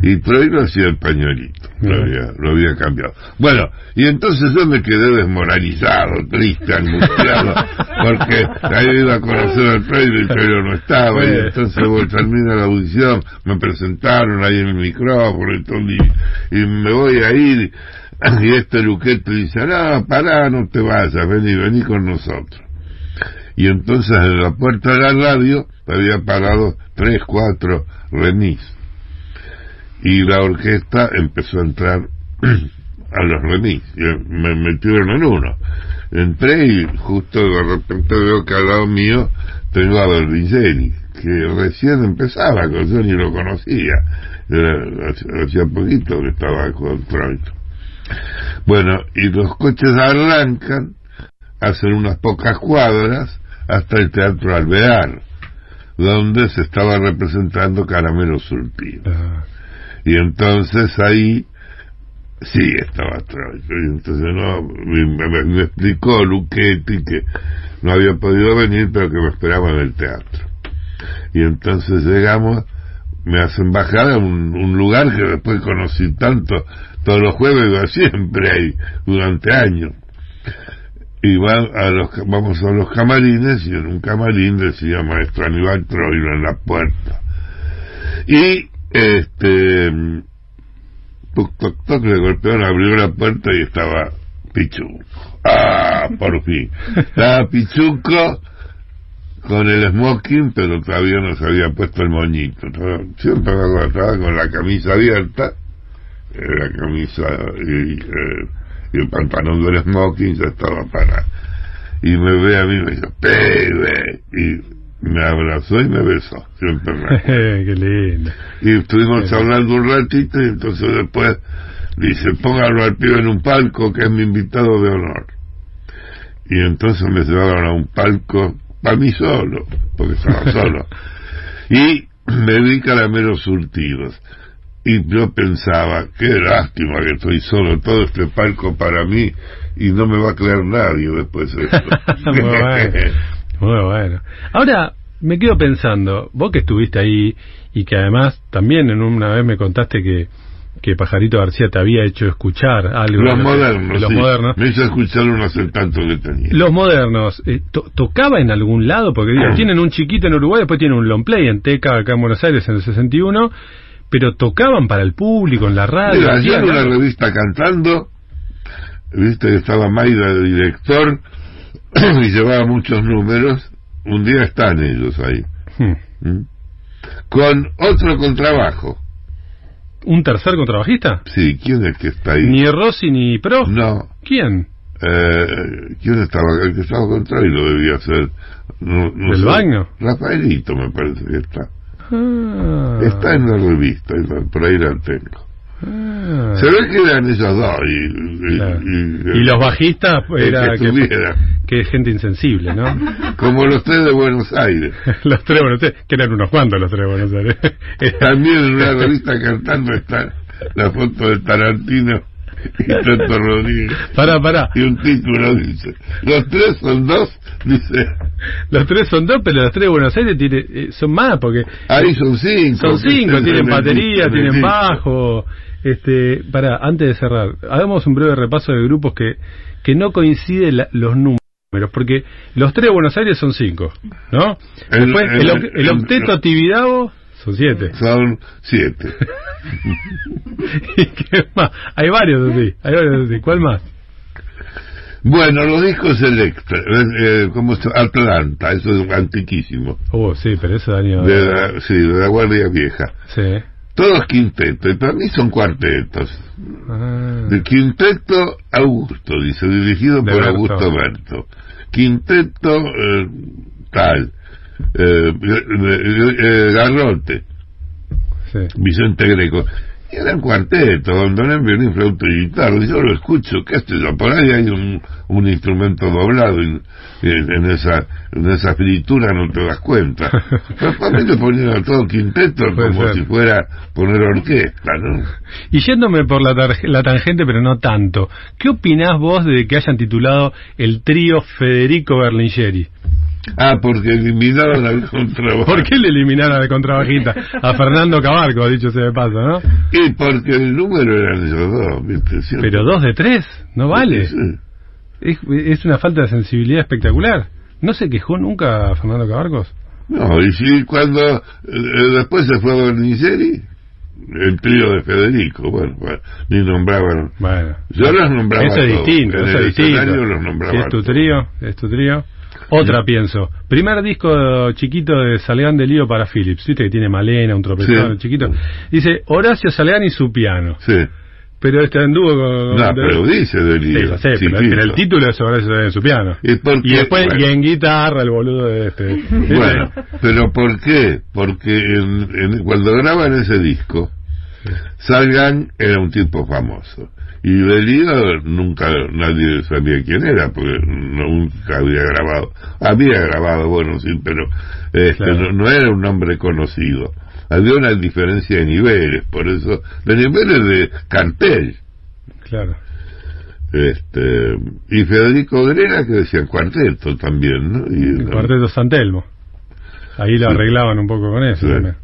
Y Troilo hacía el pañuelito, lo había, lo había cambiado. Bueno, y entonces yo me quedé desmoralizado, triste, angustiado, porque había ido a conocer al Troilo y Troilo no estaba, y entonces bueno, termina la audición, me presentaron ahí en el micrófono y todo, y, y me voy a ir, y este Luquete dice, no, pará, no te vayas, vení, vení con nosotros. Y entonces en la puerta de la radio había parado tres, cuatro remis. Y la orquesta empezó a entrar a los remis. Y me metieron en uno. Entré y justo de repente veo que al lado mío tengo a Berlingeni, que recién empezaba, que yo ni lo conocía. Era- hacía- poquito que estaba con Troilo. Bueno, y los coches arrancan, hacen unas pocas cuadras hasta el Teatro Alvear. donde se estaba representando Caramelo Surtido. Ah. Y entonces ahí sí estaba Troilo. Y entonces no, me, me- me explicó Luchetti que no había podido venir, pero que me esperaba en el teatro. Y entonces llegamos, me hacen bajar a un, un lugar que después conocí tanto, todos los jueves iba siempre ahí, durante años. Y va a los, vamos a los camarines y en un camarín decía maestro Aníbal Troilo en la puerta. Y este toc toc toc le golpearon, abrió la puerta y estaba Pichuco. Ah, por fin. Estaba Pichuco con el smoking, pero todavía no se había puesto el moñito. Siempre me estaba con la camisa abierta, eh, la camisa y, eh, y el pantalón del smoking ya estaba para. Y me ve a mí y me dice, Pepe, y me abrazó y me besó. Siempre me. Qué lindo. Y estuvimos hablando un ratito y entonces después dice, póngalo al pibe en un palco que es mi invitado de honor. Y entonces me llevaron a un palco para mí solo, porque estaba solo. Y me vi caramelos surtidos. Y yo pensaba, qué lástima que estoy solo, todo este palco para mí y no me va a creer nadie después de esto. Muy bueno. Muy bueno. Ahora, me quedo pensando, vos que estuviste ahí y que además también en una vez me contaste que, que Pajarito García te había hecho escuchar algo. Los de modernos, de los sí. modernos. Me hizo escuchar uno hace tanto que tenía. Los modernos, eh, to- ¿tocaba en algún lado? Porque digo, tienen un chiquito en Uruguay, después tienen un long play en Teca, acá en Buenos Aires en el 61, pero tocaban para el público en la radio. Mira, ayer en una algo. revista cantando, viste que estaba Maida de director y llevaba muchos números, un día están ellos ahí. Hmm. ¿Mm? Con otro contrabajo. ¿Un tercer contrabajista? Sí, ¿quién es que está ahí? Ni Rossi ni Pro. No. ¿Quién? Eh, ¿Quién estaba? El que estaba contra y lo debía ser. No, no ¿Del sé. Bagno? Rafaelito me parece que está. Ah. Está en la revista, por ahí la tengo. Ah. Se ve que eran ellos dos. Y, y- Claro. y- Y los bajistas era que que es gente insensible, ¿no? Como los tres de Buenos Aires. los tres Buenos Aires, que eran unos cuantos los tres Buenos Aires. También en una revista cantando está la foto de Tarantino y Toto Rodríguez. Pará, pará. Y un título dice, los tres son dos, dice, Los tres son dos, pero los tres de Buenos Aires tiene, eh, son más porque... ahí son cinco. Son cinco, que tienen batería, tienen bajo. Este, para, antes de cerrar, hagamos un breve repaso de grupos que, que no coinciden la- los números, porque los tres de Buenos Aires son cinco, ¿no? El- Después, el, el- el octeto Tibidabo son siete. Son siete. ¿Y qué más? Hay varios así, hay varios así. ¿Cuál más? Bueno, los discos Electra, eh, eh, como Atlanta, eso es antiquísimo. Oh, sí, pero eso daño. De la, sí, de la Guardia Vieja. Sí. Todos quintetos, y para mí son cuartetos. Ah. De quinteto Augusto, dice, dirigido De por Berto. Augusto Berto. Quinteto eh, tal, eh, eh, eh, Garrote, Sí. Vicente Greco. Y eran cuartetos, bandoneón, violín, flauta y guitarra. Yo lo escucho, qué sé yo, por ahí hay un, un instrumento doblado y en, esa en esa fritura no te das cuenta. Pero mí le ponían a todo quinteto como ser. si fuera poner orquesta, ¿no? Y yéndome por la, tar- la tangente, pero no tanto, ¿qué opinás vos de que hayan titulado el trío Federico Berlingeri? Ah, porque eliminaron al contrabajo. ¿Por qué le eliminaron al contrabajista? A Fernando Cabarco, dicho sea de paso, ¿no? Y porque el número eran ellos dos. Siempre. Pero dos de tres, no vale. Sí. Es, es una falta de sensibilidad espectacular. ¿No se quejó nunca Fernando Cabarcos? No, y si cuando eh, después se fue a Berniceri, el trío de Federico, bueno, bueno, ni nombraban. Bueno. Yo los nombraba Eso es distinto, eso es distinto. escenario los nombraba Si es tu trío, es tu trío. Otra pienso. Primer disco chiquito de Salgán de Lío para Philips. Viste que tiene Malena, un tropezón Sí. chiquito. Dice Horacio Salgán y su piano. Sí. Pero este anduvo con. No, pero dice de Sí, Lío. lo sé, pero, pero el título es Horacio Salgán y su piano. ¿Y por Y qué? después, Bueno. y en guitarra, el boludo de este. Bueno, pero ¿por qué? Porque en- en- cuando graban ese disco, Salgan era un tipo famoso. Y Belío nunca nadie sabía quién era, porque nunca había grabado. Había grabado, bueno, sí, pero este, no, no era un nombre conocido. Había una diferencia de niveles, por eso, de niveles de cartel. Claro. Este, y Federico Grera que decía cuarteto también, ¿no? Y, El cuarteto San Telmo. Ahí lo Sí. arreglaban un poco con eso. Sí. también.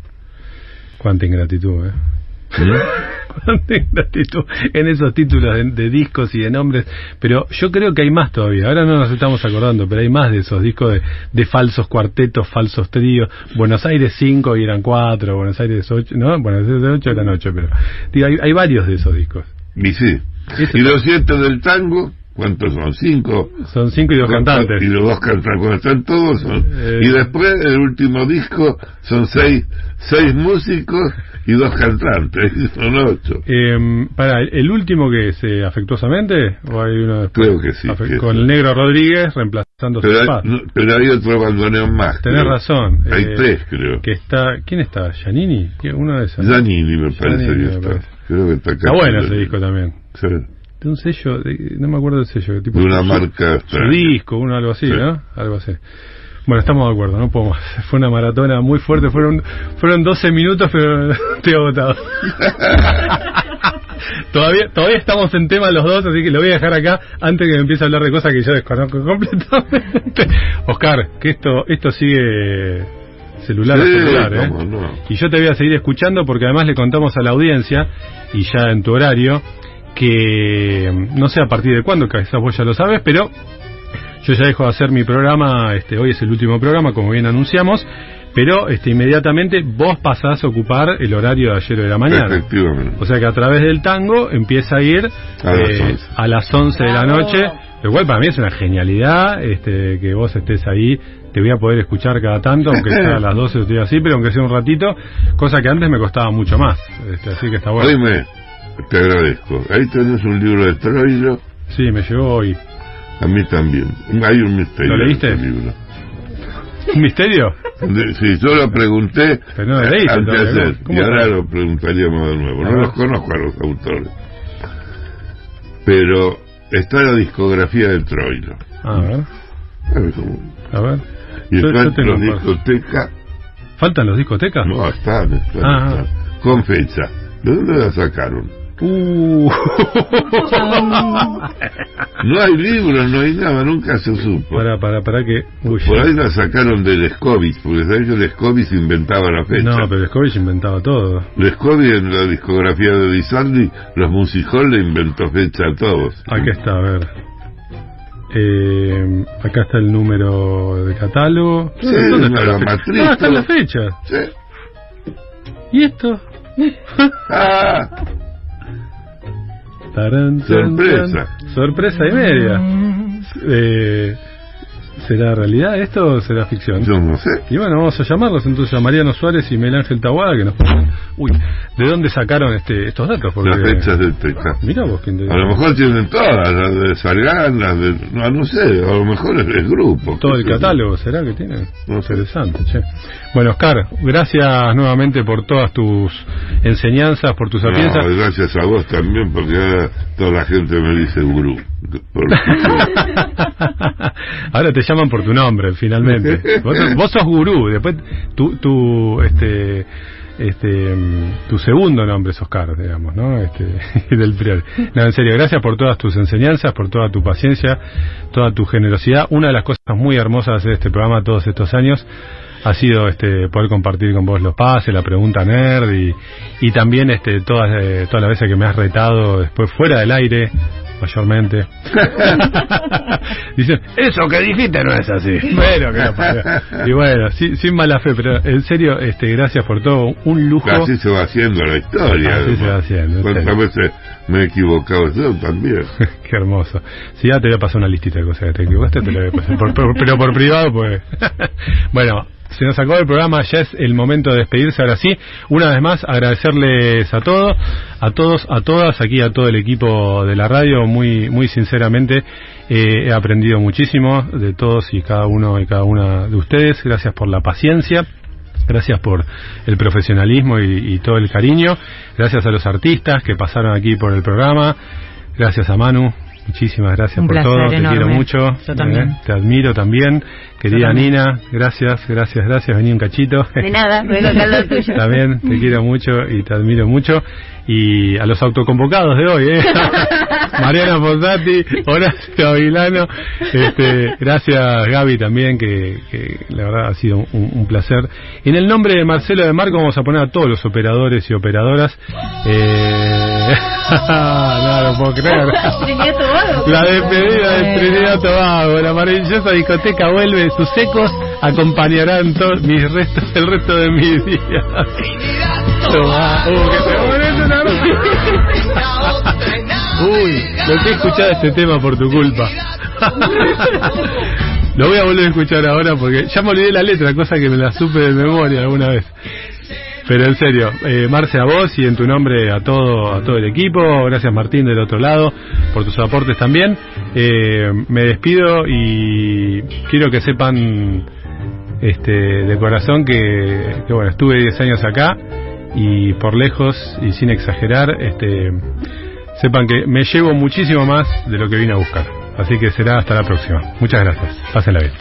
Cuánta ingratitud, ¿eh? Ingratitud en esos títulos de, de discos y de nombres. Pero yo creo que hay más todavía. Ahora no nos estamos acordando, pero hay más de esos discos de, de falsos cuartetos, falsos tríos. Buenos Aires 5 y eran 4, Buenos Aires 8, no, Buenos Aires 8 eran 8, pero digo, hay, hay varios de esos discos. y sí. Ese Y los siete del tango, ¿cuántos son? Cinco. Son cinco y dos cantantes. Y los dos cantantes, cuando están todos son. Eh. Y después, el último disco, son seis, seis músicos y dos cantantes, y son ocho. Eh, para, ¿el último que se afectuosamente? ¿O hay uno después? Creo que sí, que con sí. el negro Rodríguez reemplazando Pero hay, no, pero hay otro bandoneón más. Tenés creo. razón. Hay eh, tres, creo. Que está, ¿Quién está? ¿Giannini? ¿Quién- Uno de esos. Giannini me parece que está. Creo que está acá. Está bueno ese disco también. Sí. De un sello, de- no me acuerdo del sello. Tipo, De una su- marca Su disco, uno algo así, Sí. ¿no? Algo así. Bueno, estamos de acuerdo, no puedo más. Fue una maratona muy fuerte, fueron fueron 12 minutos, pero estoy agotado. todavía todavía estamos en tema los dos, así que lo voy a dejar acá antes que me empiece a hablar de cosas que yo desconozco completamente. Oscar, que esto esto sigue celular a Sí, celular, ¿eh? no. Y yo te voy a seguir escuchando porque además le contamos a la audiencia, y ya en tu horario, que mm, no sé a partir de cuándo, que quizás vos ya lo sabes, pero yo ya dejo de hacer mi programa, este, hoy es el último programa, como bien anunciamos, pero este, inmediatamente vos pasás a ocupar el horario de ayer o de la mañana. Efectivamente. O sea que a través del tango empieza a ir A las eh, 11. a las 11 de la noche, lo cual para mí es una genialidad este, que vos estés ahí. Te voy a poder escuchar cada tanto, aunque sea a las 12 estoy así, pero aunque sea un ratito, cosa que antes me costaba mucho más. Este, así que está bueno. Oíme, te agradezco. Ahí tenés un libro de Troilo. Sí, me llegó hoy. A mí también. Hay un misterio. ¿Lo leíste? en este libro. ¿Un misterio? Sí, yo lo pregunté Pero no lo leíste antes de ¿cómo y ahora lo preguntaríamos de nuevo. No los conozco a los autores. Pero está la discografía de Troilo. A ver, A ver cómo- a ver. Y Yo- yo están tengo los discotecas. ¿Faltan los discotecas? No, están, están, Ah. están. Con fecha. ¿De dónde la sacaron? Uh. No hay libros, no hay nada, nunca se supo. para, para, para que... Uy, Por ahí la sacaron del Scovich, porque sabés que el Scovich inventaba la fecha. no, pero Scovich inventaba todo. Lescovi en la discografía de Disardi, los Music Hall le inventó fecha a todos. Aquí está, a ver. Eh, acá está el número de catálogo. Sí, ¿Dónde está la fecha? matriz, Ah, están las fechas. Sí. ¿Y esto? Ah, Tarán, Sorpresa. Sorpresa y media. Eh, ¿Será realidad esto o será ficción? yo no sé. Y bueno, vamos a llamarlos entonces a Mariano Suárez y Miguel Ángel Tahuada que nos pongan. Uy, ¿de dónde sacaron este, estos datos? Porque, Las fechas de Teca. Mira vos, quién te- A lo mejor tienen todas, las de Sargán, las de... No, no sé, a lo mejor es el grupo. todo el catálogo, ¿será que tienen? No sé. Interesante, che. Bueno, Oscar, gracias nuevamente por todas tus enseñanzas, por tus sapiencias. No, gracias a vos también, porque ahora toda la gente me dice gurú. Porque- Ahora te llaman por tu nombre, finalmente. Vos, sos- vos sos gurú, después tu, tu, este, este, mm, tu segundo nombre es Oscar, digamos, ¿no? Este, del prior. No, en serio, gracias por todas tus enseñanzas, por toda tu paciencia, toda tu generosidad. Una de las cosas muy hermosas de este programa todos estos años ha sido este poder compartir con vos los pases, la pregunta nerd y, y también este todas eh, todas las veces que me has retado después fuera del aire mayormente dicen eso que dijiste no es así bueno que no y bueno sin, sin mala fe pero en serio este gracias por todo un lujo Así se va haciendo la historia. Así se va haciendo, en ¿Cuántas veces me he equivocado yo también? Qué hermoso. Si ya te voy a pasar una listita de cosas que te equivocaste, te la voy a pasar. Por- por- pero por privado, pues. bueno, se nos acabó el programa, ya es el momento de despedirse. Ahora sí, una vez más, agradecerles a todos, a todos, a todas, aquí a todo el equipo de la radio, muy, muy sinceramente. eh, he aprendido muchísimo de todos y cada uno y cada una de ustedes. Gracias por la paciencia. Gracias por el profesionalismo y, y todo el cariño. Gracias a los artistas que pasaron aquí por el programa. Gracias a Manu. Muchísimas gracias Un por todo, te enorme. quiero mucho. Yo también. Eh, te admiro también. Querida. Nina, gracias, gracias, gracias. Vení un cachito. De nada, vengo al tuyo. También te quiero mucho y te admiro mucho. Y a los autoconvocados de hoy, ¿eh? Mariana Fossati, Horacio Avilano. Este, gracias Gaby también, que, que la verdad ha sido un, un placer. En el nombre de Marcelo de Marco vamos a poner a todos los operadores y operadoras. Eh... no, no puedo creer. La despedida de Trinidad Tobago, la maravillosa discoteca vuelve, sus ecos acompañarán todos mis restos, el resto de mi día. Tobago, uh, que se muere una Uy, lo que he escuchado este tema por tu culpa. Lo voy a volver a escuchar ahora porque ya me olvidé la letra, cosa que me la supe de memoria alguna vez. Pero en serio, eh, Marce, a vos y en tu nombre a todo, a todo el equipo. Gracias Martín del otro lado por tus aportes también. Eh, me despido y quiero que sepan este, de corazón que, bueno, estuve 10 años acá y por lejos y sin exagerar, este, sepan que me llevo muchísimo más de lo que vine a buscar. Así que será hasta la próxima. Muchas gracias. Pásenla bien.